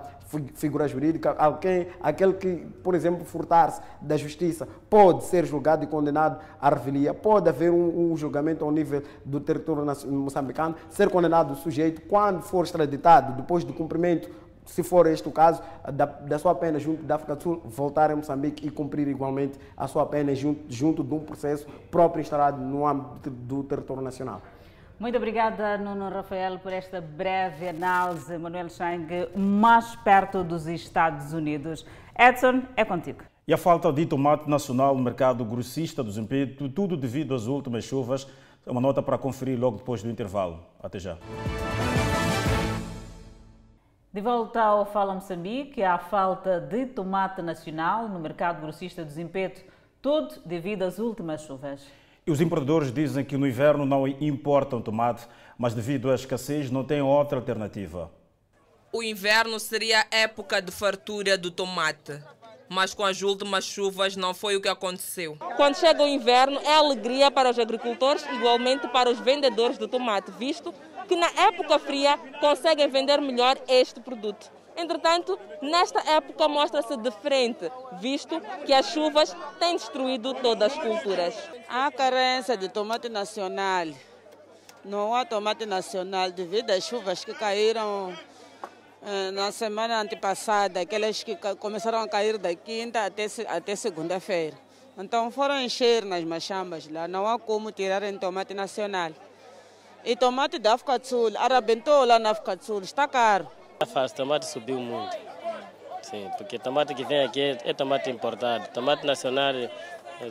S3: figura jurídica. Alguém, aquele que, por exemplo, furtar-se da justiça, pode ser julgado e condenado à revelia. Pode haver um, um julgamento ao nível do território moçambicano, ser condenado o sujeito quando for extraditado, depois do cumprimento se for este o caso, da, da, sua pena junto da África do Sul, voltar a Moçambique e cumprir igualmente a sua pena junto, junto de um processo próprio instalado no âmbito do território nacional.
S1: Muito obrigada, Nuno Rafael, por esta breve análise. Manuel Chang, mais perto dos Estados Unidos. Edson, é contigo.
S2: E a falta de tomate nacional no mercado grossista do Zimpeto, tudo devido às últimas chuvas. Uma nota para conferir logo depois do intervalo. Até já.
S1: De volta ao Fala Moçambique, há falta de tomate nacional no mercado grossista do Zimpeto, tudo devido às últimas chuvas.
S2: E os importadores dizem que no inverno não importam tomate, mas devido à escassez não têm outra alternativa.
S6: O inverno seria a época de fartura do tomate. Mas com as últimas chuvas não foi o que aconteceu.
S26: Quando chega o inverno, é alegria para os agricultores, igualmente para os vendedores de tomate, visto que na época fria conseguem vender melhor este produto. Entretanto, nesta época mostra-se diferente, visto que as chuvas têm destruído todas as culturas.
S27: Há carência de tomate nacional. Não há tomate nacional devido às chuvas que caíram eh, na semana antepassada, aquelas que começaram a cair da quinta até, segunda-feira. Então foram encher nas machambas lá, não há como tirarem tomate nacional. E tomate da África do Sul, arrebentou lá na África do Sul, está caro.
S28: O tomate subiu muito. Sim, porque tomate que vem aqui é, é tomate importado. Tomate nacional é, é,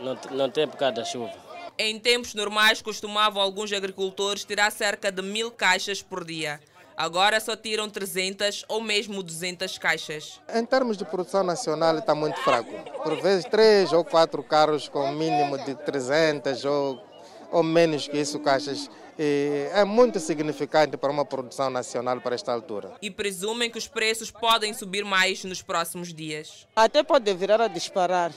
S28: não, não tem por causa da chuva.
S6: Em tempos normais, costumavam alguns agricultores tirar cerca de mil caixas por dia. Agora só tiram 300 ou mesmo 200 caixas.
S29: Em termos de produção nacional está muito fraco. Por vezes três ou quatro carros com mínimo de 300 ou ou menos que isso caixas é muito significante para uma produção nacional para esta altura.
S6: E presumem que os preços podem subir mais nos próximos dias.
S27: Até pode virar a disparar,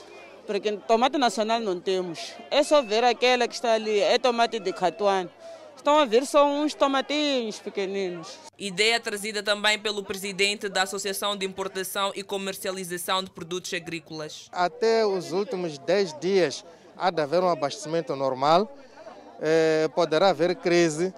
S27: porque tomate nacional não temos. É só ver aquela que está ali, é tomate de catuano. Estão a ver só uns tomatinhos pequeninos.
S6: Ideia trazida também pelo presidente da Associação de Importação e Comercialização de Produtos Agrícolas.
S29: Até os últimos 10 dias há de haver um abastecimento normal. É, poderá haver crise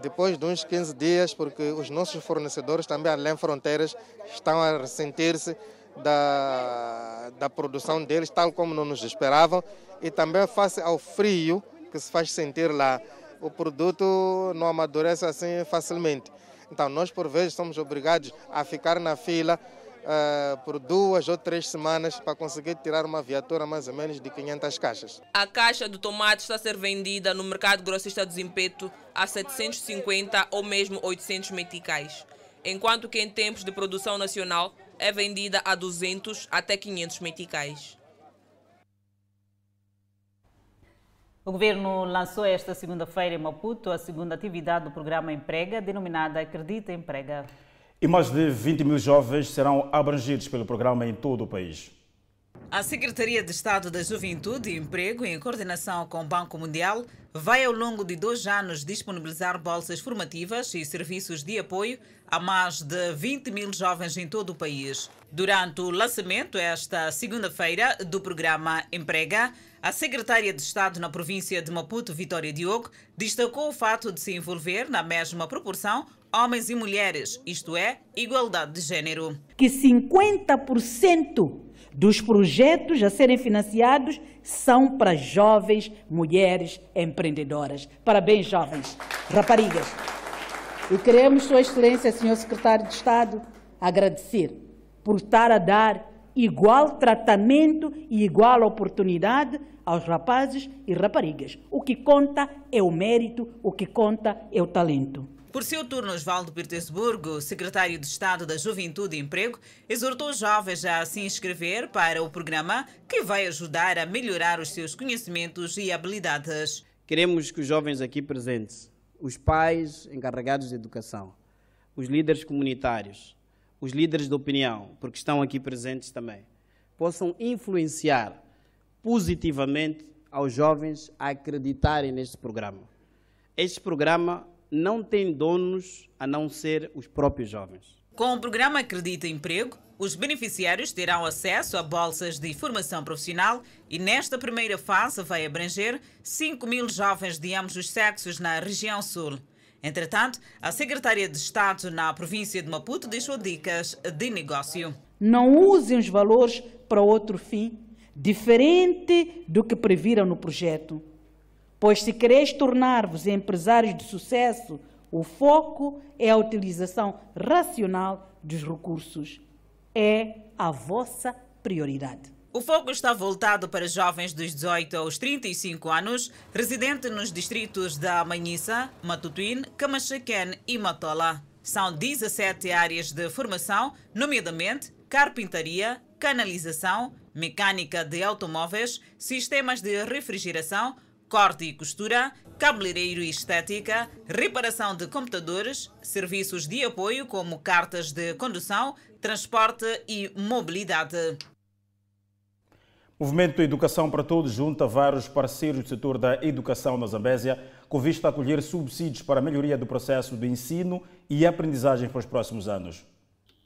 S29: depois de uns 15 dias, porque os nossos fornecedores também além fronteiras estão a ressentir-se da, da produção deles, tal como não nos esperavam, e também face ao frio que se faz sentir lá o produto não amadurece assim facilmente. Então, nós, por vezes, somos obrigados a ficar na fila uh, por duas ou três semanas para conseguir tirar uma viatura mais ou menos de 500 caixas.
S6: A caixa do tomate está a ser vendida no mercado grossista do Zimpeto a 750 ou mesmo 800 meticais, enquanto que em tempos de produção nacional é vendida a 200 até 500 meticais.
S1: O governo lançou esta segunda-feira em Maputo a segunda atividade do programa Emprega, denominada Acredita Emprega.
S2: E mais de 20 mil jovens serão abrangidos pelo programa em todo o país.
S1: A Secretaria de Estado da Juventude e Emprego, em coordenação com o Banco Mundial, vai ao longo de dois anos disponibilizar bolsas formativas e serviços de apoio a mais de 20 mil jovens em todo o país. Durante o lançamento, esta segunda-feira, do programa Emprega, a secretária de Estado na província de Maputo, Vitória Diogo, destacou o fato de se envolver na mesma proporção homens e mulheres, isto é, igualdade de género.
S30: Que 50% dos projetos a serem financiados são para jovens mulheres empreendedoras. Parabéns, jovens raparigas. E queremos, Sua Excelência, Senhor Secretário de Estado, agradecer por estar a dar igual tratamento e igual oportunidade aos rapazes e raparigas. O que conta é o mérito, o que conta é o talento.
S1: Por seu turno, Osvaldo Petersburgo, secretário de Estado da Juventude e Emprego, exortou os jovens a se inscrever para o programa que vai ajudar a melhorar os seus conhecimentos e habilidades.
S31: Queremos que os jovens aqui presentes, os pais encarregados de educação, os líderes comunitários, os líderes de opinião, porque estão aqui presentes também, possam influenciar positivamente aos jovens a acreditarem neste programa. Este programa não tem donos a não ser os próprios jovens.
S1: Com o programa Acredita Emprego, os beneficiários terão acesso a bolsas de formação profissional e nesta primeira fase vai abranger 5 mil jovens de ambos os sexos na região sul. Entretanto, a secretária de Estado na província de Maputo deixou dicas de negócio.
S30: Não usem os valores para outro fim, diferente do que previram no projeto. Pois se quereis tornar-vos empresários de sucesso, o foco é a utilização racional dos recursos. É a vossa prioridade.
S1: O foco está voltado para jovens dos 18 aos 35 anos, residentes nos distritos da Manhissa, Matutuíne, Camachaquén e Matola. São 17 áreas de formação, nomeadamente carpintaria, canalização, mecânica de automóveis, sistemas de refrigeração, corte e costura, cabeleireiro e estética, reparação de computadores, serviços de apoio como cartas de condução, transporte e mobilidade.
S2: Movimento Educação para Todos junta vários parceiros do setor da educação na Zambésia com vista a acolher subsídios para a melhoria do processo de ensino e aprendizagem para os próximos anos.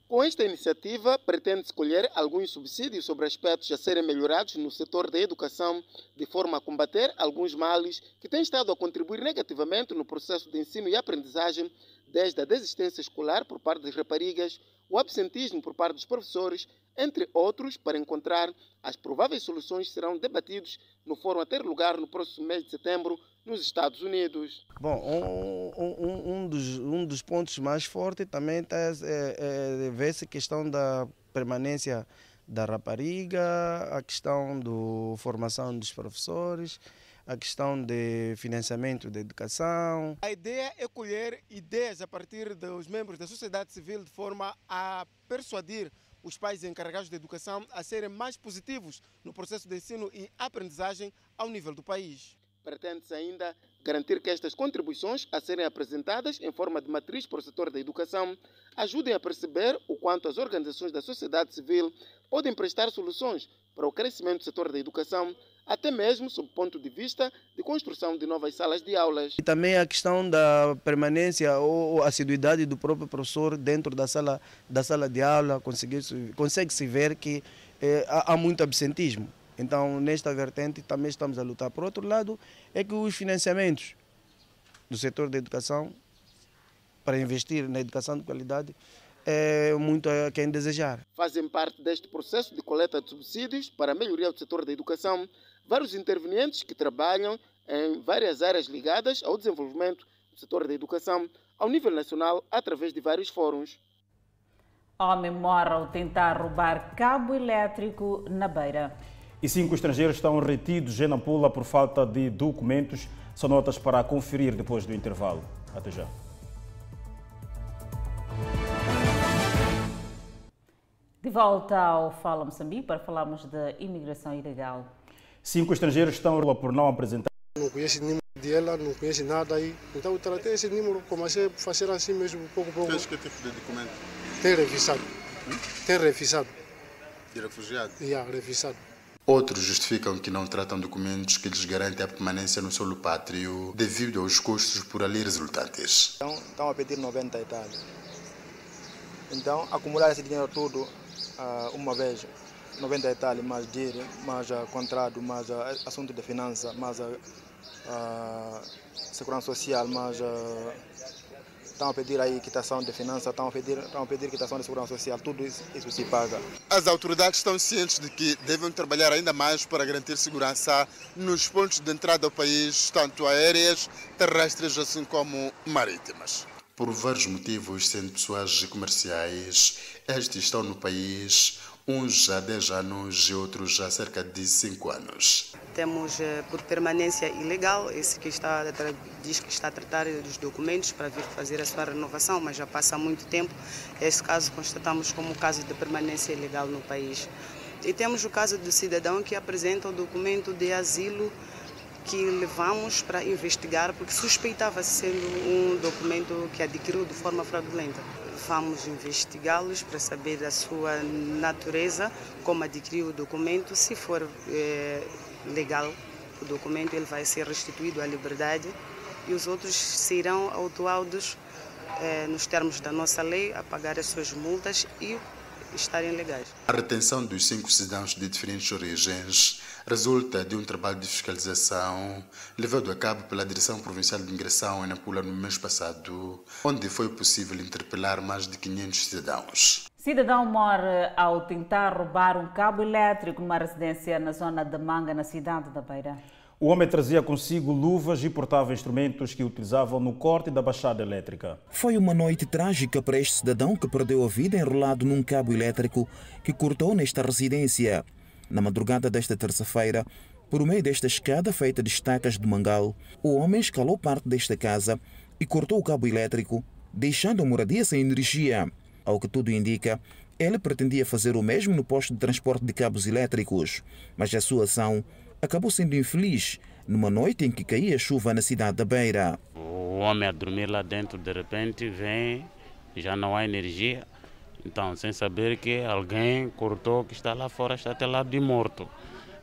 S32: Com esta iniciativa, pretende-se colher alguns subsídios sobre aspectos a serem melhorados no setor da educação, de forma a combater alguns males que têm estado a contribuir negativamente no processo de ensino e aprendizagem, desde a desistência escolar por parte das raparigas, o absentismo por parte dos professores, entre outros, para encontrar as prováveis soluções serão debatidos no fórum a ter lugar no próximo mês de setembro nos Estados Unidos.
S33: Bom, um, um, um, dos, um dos pontos mais fortes também está é, é, ver-se a questão da permanência da rapariga, a questão da formação dos professores, a questão de financiamento da educação.
S32: A ideia é colher ideias a partir dos membros da sociedade civil de forma a persuadir os pais encarregados de educação a serem mais positivos no processo de ensino e aprendizagem ao nível do país. Pretende-se ainda garantir que estas contribuições a serem apresentadas em forma de matriz para o setor da educação ajudem a perceber o quanto as organizações da sociedade civil podem prestar soluções para o crescimento do setor da educação, até mesmo sob o ponto de vista de construção de novas salas de aulas.
S33: E também a questão da permanência ou assiduidade do próprio professor dentro da sala, da sala de aula, consegue-se ver que eh, há, há muito absentismo. Então, nesta vertente, também estamos a lutar. Por outro lado, é que os financiamentos do setor da educação, para investir na educação de qualidade, é muito a quem desejar.
S32: Fazem parte deste processo de coleta de subsídios para a melhoria do setor da educação vários intervenientes que trabalham em várias áreas ligadas ao desenvolvimento do setor da educação ao nível nacional através de vários fóruns.
S1: Homem morre ao tentar roubar cabo elétrico na Beira.
S2: E cinco estrangeiros estão retidos em Nampula por falta de documentos. São notas para conferir depois do intervalo. Até já.
S1: De volta ao Fala Moçambique para falarmos da imigração ilegal.
S2: Cinco estrangeiros estão por não apresentar.
S34: Não conhece número dela, não conhece nada aí. Então eu tratei esse número, comecei a fazer assim mesmo, pouco a pouco.
S20: Tens que tipo de documento?
S34: Tem revisado. Hum? Tem revisado.
S20: De refugiado?
S34: Yeah, revisado.
S20: Outros justificam que não tratam documentos que lhes garantem a permanência no solo pátrio devido aos custos por ali resultantes.
S35: Então, estão a pedir 90 e tal. Então, acumular esse dinheiro todo uh, uma vez 90 e tal, mais dinheiro, mais uh, contrato, mais uh, assunto de finança, mais segurança social, mais estão a pedir aí quitação de finança, estão a pedir, estão a pedir quitação de segurança social, tudo isso, isso se paga.
S20: As autoridades estão cientes de que devem trabalhar ainda mais para garantir segurança nos pontos de entrada ao país, tanto aéreas, terrestres, assim como marítimas. Por vários motivos, sendo pessoas comerciais, estes estão no país uns há 10 anos e outros há cerca de 5 anos.
S36: Temos eh, por permanência ilegal, esse que está, diz que está a tratar dos documentos para vir fazer a sua renovação, mas já passa muito tempo. Esse caso constatamos como caso de permanência ilegal no país. E temos o caso do cidadão que apresenta o documento de asilo que levamos para investigar porque suspeitava sendo um documento que adquiriu de forma fraudulenta vamos investigá-los para saber a sua natureza, como adquiriu o documento. Se for é, legal o documento, ele vai ser restituído à liberdade e os outros serão autuados é, nos termos da nossa lei a pagar as suas multas e estarem legais.
S20: A retenção dos cinco cidadãos de diferentes origens resulta de um trabalho de fiscalização levado a cabo pela Direção Provincial de Imigração em Nampula no mês passado, onde foi possível interpelar mais de 500 cidadãos.
S1: Cidadão morre ao tentar roubar um cabo elétrico numa residência na zona de Manga, na cidade da Beira.
S2: O homem trazia consigo luvas e portava instrumentos que utilizavam no corte da baixada elétrica.
S17: Foi uma noite trágica para este cidadão que perdeu a vida enrolado num cabo elétrico que cortou nesta residência. Na madrugada desta terça-feira, por meio desta escada feita de estacas de mangal, o homem escalou parte desta casa e cortou o cabo elétrico, deixando a moradia sem energia. Ao que tudo indica, ele pretendia fazer o mesmo no posto de transporte de cabos elétricos, mas a sua ação acabou sendo infeliz numa noite em que caía chuva na cidade da Beira.
S37: O homem a dormir lá dentro, de repente vem, já não há energia, então, sem saber que alguém cortou que está lá fora, está até lá de morto.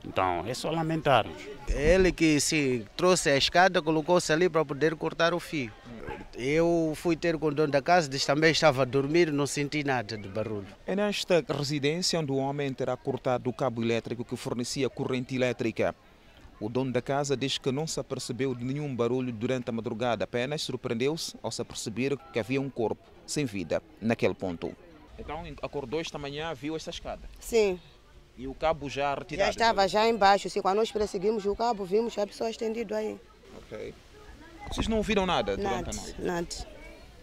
S37: Então, é só lamentarmos.
S35: Ele que se trouxe a escada, colocou-se ali para poder cortar o fio. Eu fui ter com o dono da casa, disse também estava a dormir, não senti nada de barulho.
S17: É nesta residência onde o homem terá cortado o cabo elétrico que fornecia corrente elétrica. O dono da casa diz que não se apercebeu de nenhum barulho durante a madrugada, apenas surpreendeu-se ao se aperceber que havia um corpo sem vida naquele ponto. Então acordou esta manhã, viu esta escada?
S38: Sim.
S17: E o cabo já retirado?
S38: Já estava já embaixo. Sim, quando nós perseguimos o cabo, vimos a pessoa estendida aí.
S17: Ok. Vocês não viram nada durante
S38: nada,
S17: a noite?
S38: Nada,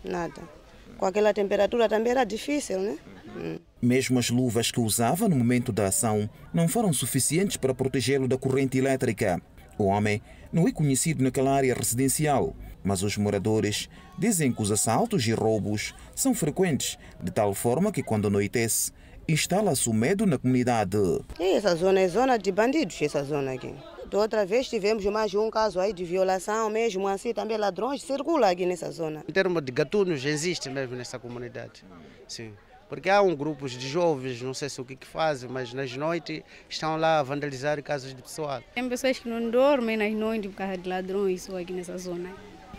S38: nada. Com aquela temperatura também era difícil, né? Uhum.
S17: Mesmo as luvas que usava no momento da ação não foram suficientes para protegê-lo da corrente elétrica. O homem não é conhecido naquela área residencial, mas os moradores dizem que os assaltos e roubos são frequentes, de tal forma que quando anoitece, instala-se o medo na comunidade.
S38: Essa zona é zona de bandidos, essa zona aqui. Da outra vez tivemos mais de um caso aí de violação, mesmo assim também ladrões circulam aqui nessa zona.
S35: Em termos de gatunos, existe mesmo nessa comunidade. Sim. Porque há um grupo de jovens, não sei se o que, que fazem, mas nas noites estão lá a vandalizar casas de pessoal.
S39: Tem pessoas que não dormem nas noites por causa de ladrões aqui nessa zona.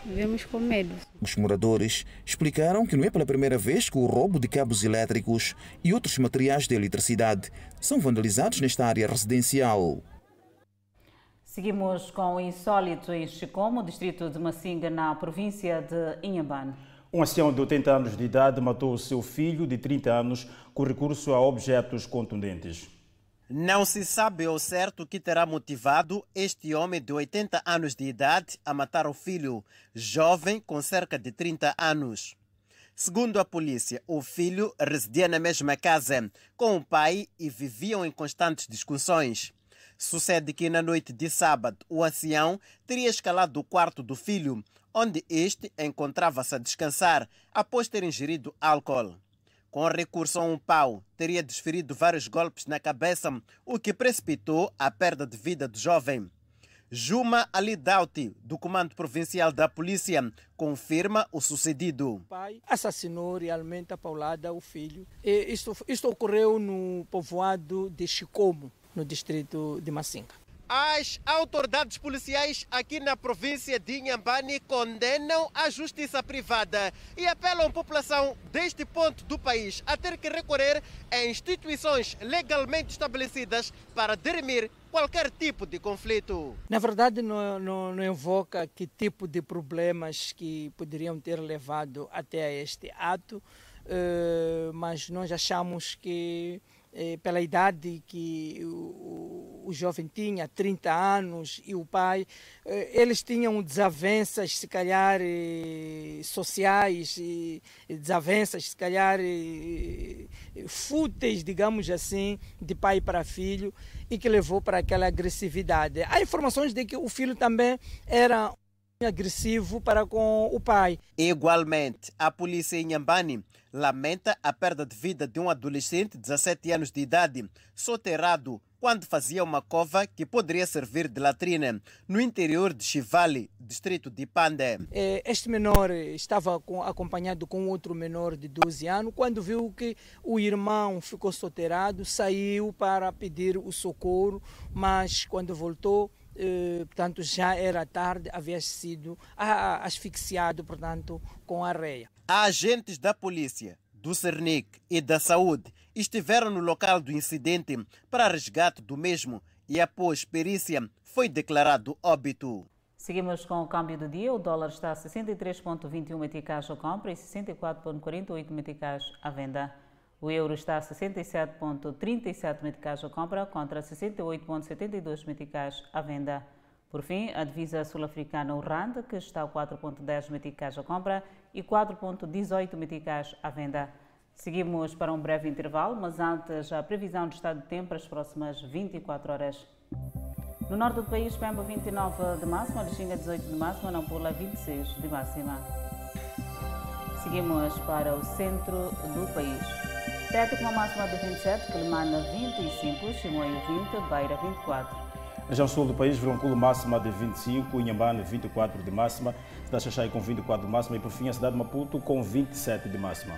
S39: Vivemos com medo.
S17: Os moradores explicaram que não é pela primeira vez que o roubo de cabos elétricos e outros materiais de eletricidade são vandalizados nesta área residencial.
S1: Seguimos com o insólito em Chicomo, distrito de Massinga, na província de Inhambane.
S2: Um ancião de 80 anos de idade matou seu filho de 30 anos com recurso a objetos contundentes.
S40: Não se sabe ao certo o que terá motivado este homem de 80 anos de idade a matar o filho, jovem com cerca de 30 anos. Segundo a polícia, o filho residia na mesma casa com o pai e viviam em constantes discussões. Sucede que na noite de sábado, o ancião teria escalado o quarto do filho, onde este encontrava-se a descansar após ter ingerido álcool. Com recurso a um pau, teria desferido vários golpes na cabeça, o que precipitou a perda de vida do jovem. Juma Ali Dauti, do Comando Provincial da Polícia, confirma o sucedido.
S41: O pai assassinou realmente a paulada o filho. E isto, isto ocorreu no povoado de Chicomo, no distrito de Massinga.
S40: As autoridades policiais aqui na província de Inhambane condenam a justiça privada e apelam à população deste ponto do país a ter que recorrer a instituições legalmente estabelecidas para dirimir qualquer tipo de conflito.
S41: Na verdade, não, não, não evoca que tipo de problemas que poderiam ter levado até este ato, uh, mas nós achamos que eh, pela idade que o, o, jovem tinha, 30 anos, e o pai, eh, eles tinham desavenças, se calhar, eh, sociais, desavenças, se calhar, fúteis, digamos assim, de pai para filho, e que levou para aquela agressividade. Há informações de que o filho também era agressivo para com o pai.
S40: Igualmente, a polícia em Nhambane lamenta a perda de vida de um adolescente de 17 anos de idade, soterrado quando fazia uma cova que poderia servir de latrina no interior de Chivali, distrito de Pandé.
S41: É, este menor estava acompanhado com outro menor de 12 anos. Quando viu que o irmão ficou soterrado, saiu para pedir o socorro, mas quando voltou, eh, portanto, já era tarde, havia sido asfixiado, portanto, com areia.
S40: Agentes da polícia, do Cernic e da saúde estiveram no local do incidente para resgate do mesmo e após perícia foi declarado óbito.
S1: Seguimos com o câmbio do dia. O dólar está a 63,21 meticais à compra e 64,48 meticais à venda. O euro está a 67,37 meticais à compra contra 68,72 meticais à venda. Por fim, a divisa sul-africana, o RAND, que está a 4,10 meticais à compra e 4,18 meticais à venda. Seguimos para um breve intervalo, mas antes a previsão de estado de tempo para as próximas 24 horas. No norte do país, Pemba 29 de máxima, Lixinga 18 de máxima, Nampula 26 de máxima. Seguimos para o centro do país. Tete com uma máxima de 27, Quelimana 25, Chimoio 20, Beira 24.
S2: Região sul do país, Vilanculo máxima de 25, Inhambane 24 de máxima, cidade Xaxai com 24 de máxima e por fim a cidade de Maputo com 27 de máxima.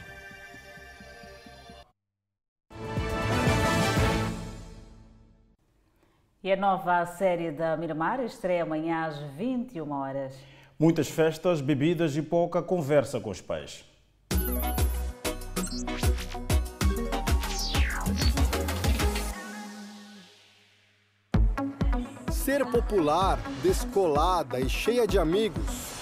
S1: E a nova série da Miramar estreia amanhã às 21 horas.
S2: Muitas festas, bebidas e pouca conversa com os pais.
S42: Ser popular, descolada e cheia de amigos.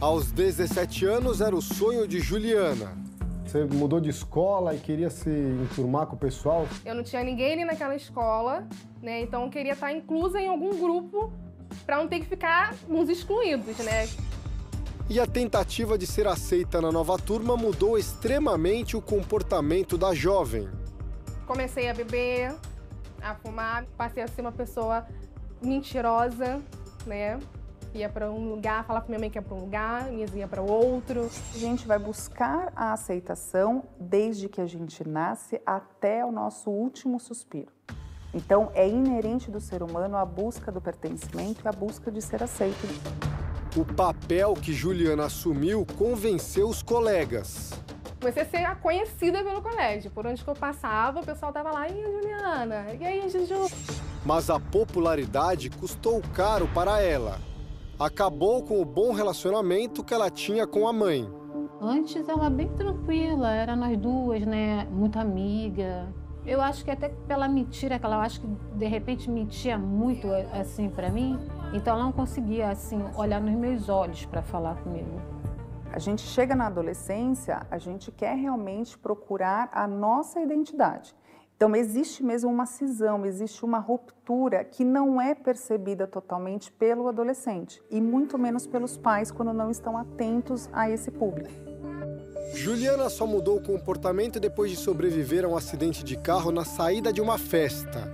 S42: Aos 17 anos era o sonho de Juliana.
S43: Você mudou de escola e queria se enturmar com o pessoal?
S44: Eu não tinha ninguém ali naquela escola, né? Então eu queria estar inclusa em algum grupo para não ter que ficar nos excluídos, né?
S42: E a tentativa de ser aceita na nova turma mudou extremamente o comportamento da jovem.
S44: Comecei a beber, a fumar, passei a ser uma pessoa mentirosa, né? Ia para um lugar, falar com minha mãe que ia para um lugar, minha ia para outro.
S45: A gente vai buscar a aceitação desde que a gente nasce até o nosso último suspiro. Então, é inerente do ser humano a busca do pertencimento e a busca de ser aceito.
S42: O papel que Juliana assumiu convenceu os colegas.
S46: Comecei a ser conhecida pelo colégio. Por onde que eu passava, o pessoal tava lá, e a Juliana? E aí, Juju?
S42: Mas a popularidade custou caro para ela. Acabou com o bom relacionamento que ela tinha com a mãe.
S47: Antes ela bem tranquila, era nós duas, né? Muito amiga. Eu acho que até pela mentira que ela, eu acho que de repente mentia muito assim para mim, então ela não conseguia assim olhar nos meus olhos para falar comigo.
S48: A gente chega na adolescência, a gente quer realmente procurar a nossa identidade. Então, existe mesmo uma cisão, existe uma ruptura que não é percebida totalmente pelo adolescente e muito menos pelos pais quando não estão atentos a esse público.
S42: Juliana só mudou o comportamento depois de sobreviver a um acidente de carro na saída de uma festa.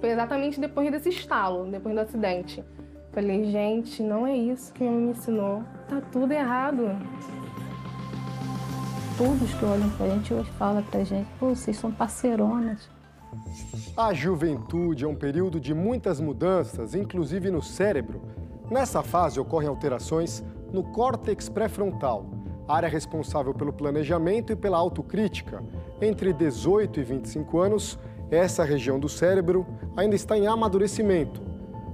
S46: Foi exatamente depois desse estalo, depois do acidente. Falei, gente, não é isso que me ensinou. Tá tudo errado.
S47: Todos que olham pra gente hoje falam pra gente, pô, vocês são parceironas.
S42: A juventude é um período de muitas mudanças, inclusive no cérebro. Nessa fase ocorrem alterações no córtex pré-frontal, área responsável pelo planejamento e pela autocrítica. Entre 18 e 25 anos, essa região do cérebro ainda está em amadurecimento.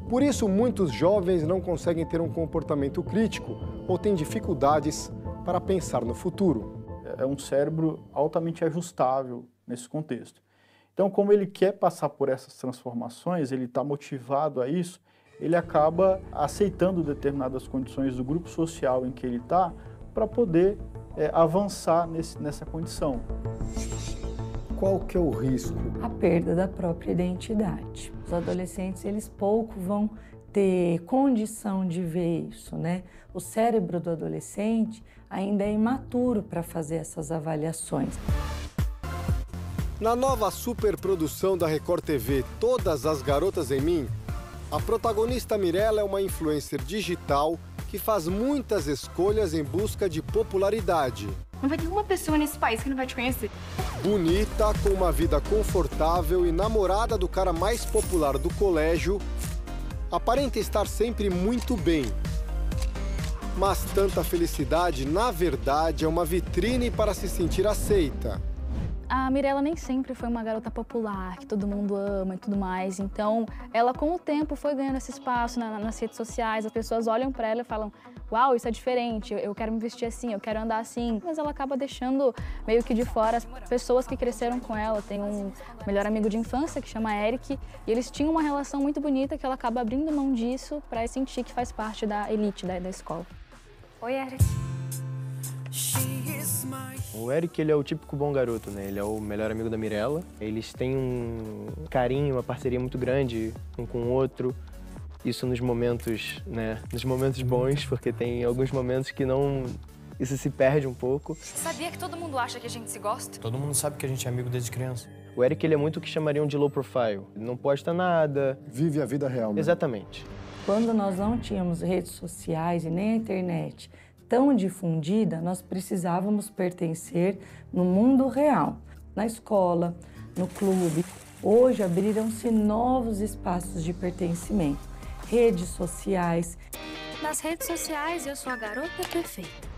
S42: Por isso, muitos jovens não conseguem ter um comportamento crítico ou têm dificuldades para pensar no futuro
S49: é um cérebro altamente ajustável nesse contexto. Então, como ele quer passar por essas transformações, ele está motivado a isso, ele acaba aceitando determinadas condições do grupo social em que ele está para poder é, avançar nesse, nessa condição.
S42: Qual que é o risco?
S45: A perda da própria identidade. Os adolescentes, eles pouco vão ter condição de ver isso, né? O cérebro do adolescente ainda é imaturo para fazer essas avaliações.
S42: Na nova superprodução da Record TV, Todas as Garotas em Mim, a protagonista Mirella é uma influencer digital que faz muitas escolhas em busca de popularidade.
S30: Não vai ter uma pessoa nesse país que não vai te conhecer.
S42: Bonita, com uma vida confortável e namorada do cara mais popular do colégio, aparenta estar sempre muito bem. Mas tanta felicidade, na verdade, é uma vitrine para se sentir aceita.
S30: A Mirella nem sempre foi uma garota popular, que todo mundo ama e tudo mais. Então, ela com o tempo foi ganhando esse espaço na, nas redes sociais. As pessoas olham para ela e falam: "Uau, isso é diferente. Eu quero me vestir assim, eu quero andar assim". Mas ela acaba deixando meio que de fora as pessoas que cresceram com ela. Tem um melhor amigo de infância que chama Eric, e eles tinham uma relação muito bonita que ela acaba abrindo mão disso para sentir que faz parte da elite da, da escola. Oi, Eric.
S50: O Eric, ele é o típico bom garoto, né? Ele é o melhor amigo da Mirella. Eles têm um carinho, uma parceria muito grande um com o outro. Isso nos momentos, né? Nos momentos bons, porque tem alguns momentos que não... Isso se perde um pouco.
S30: Sabia que todo mundo acha que a gente se gosta?
S50: Todo mundo sabe que a gente é amigo desde criança. O Eric, ele é muito o que chamariam de low profile. Ele não posta nada.
S51: Vive a vida real, né?
S50: Exatamente.
S45: Quando nós não tínhamos redes sociais e nem a internet tão difundida, nós precisávamos pertencer no mundo real, na escola, no clube. Hoje abriram-se novos espaços de pertencimento, redes sociais.
S30: Nas redes sociais eu sou a garota perfeita.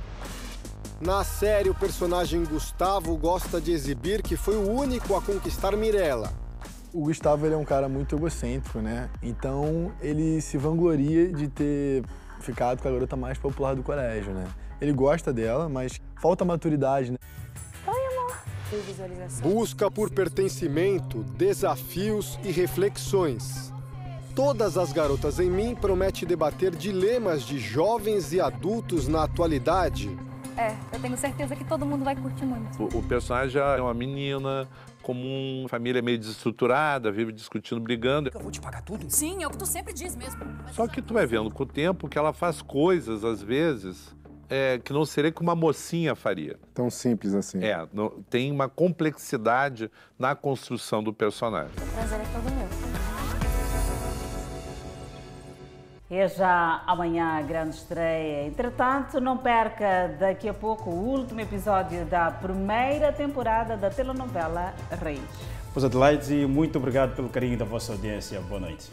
S42: Na série, o personagem Gustavo gosta de exibir que foi o único a conquistar Mirella.
S51: O Gustavo ele é um cara muito egocêntrico, né? Então ele se vangloria de ter ficado com a garota mais popular do colégio, né? Ele gosta dela, mas falta maturidade, né?
S30: Oi, amor.
S42: Busca por pertencimento, desafios e reflexões. Todas as Garotas em Mim promete debater dilemas de jovens e adultos na atualidade.
S30: É, eu tenho certeza que todo mundo vai curtir muito.
S52: O, o personagem é uma menina comum, família meio desestruturada, vive discutindo, brigando.
S30: Eu vou te pagar tudo? Sim, é o que tu sempre diz mesmo.
S52: Só que tu vai vendo com o tempo que ela faz coisas, às vezes, é, que não seria que uma mocinha faria.
S51: Tão simples assim.
S52: É, não, tem uma complexidade na construção do personagem.
S30: O prazer é todo meu.
S1: É já amanhã a grande estreia. Entretanto, não perca daqui a pouco o último episódio da primeira temporada da telenovela Reis.
S2: Pois Adelaide, muito obrigado pelo carinho da vossa audiência. Boa noite.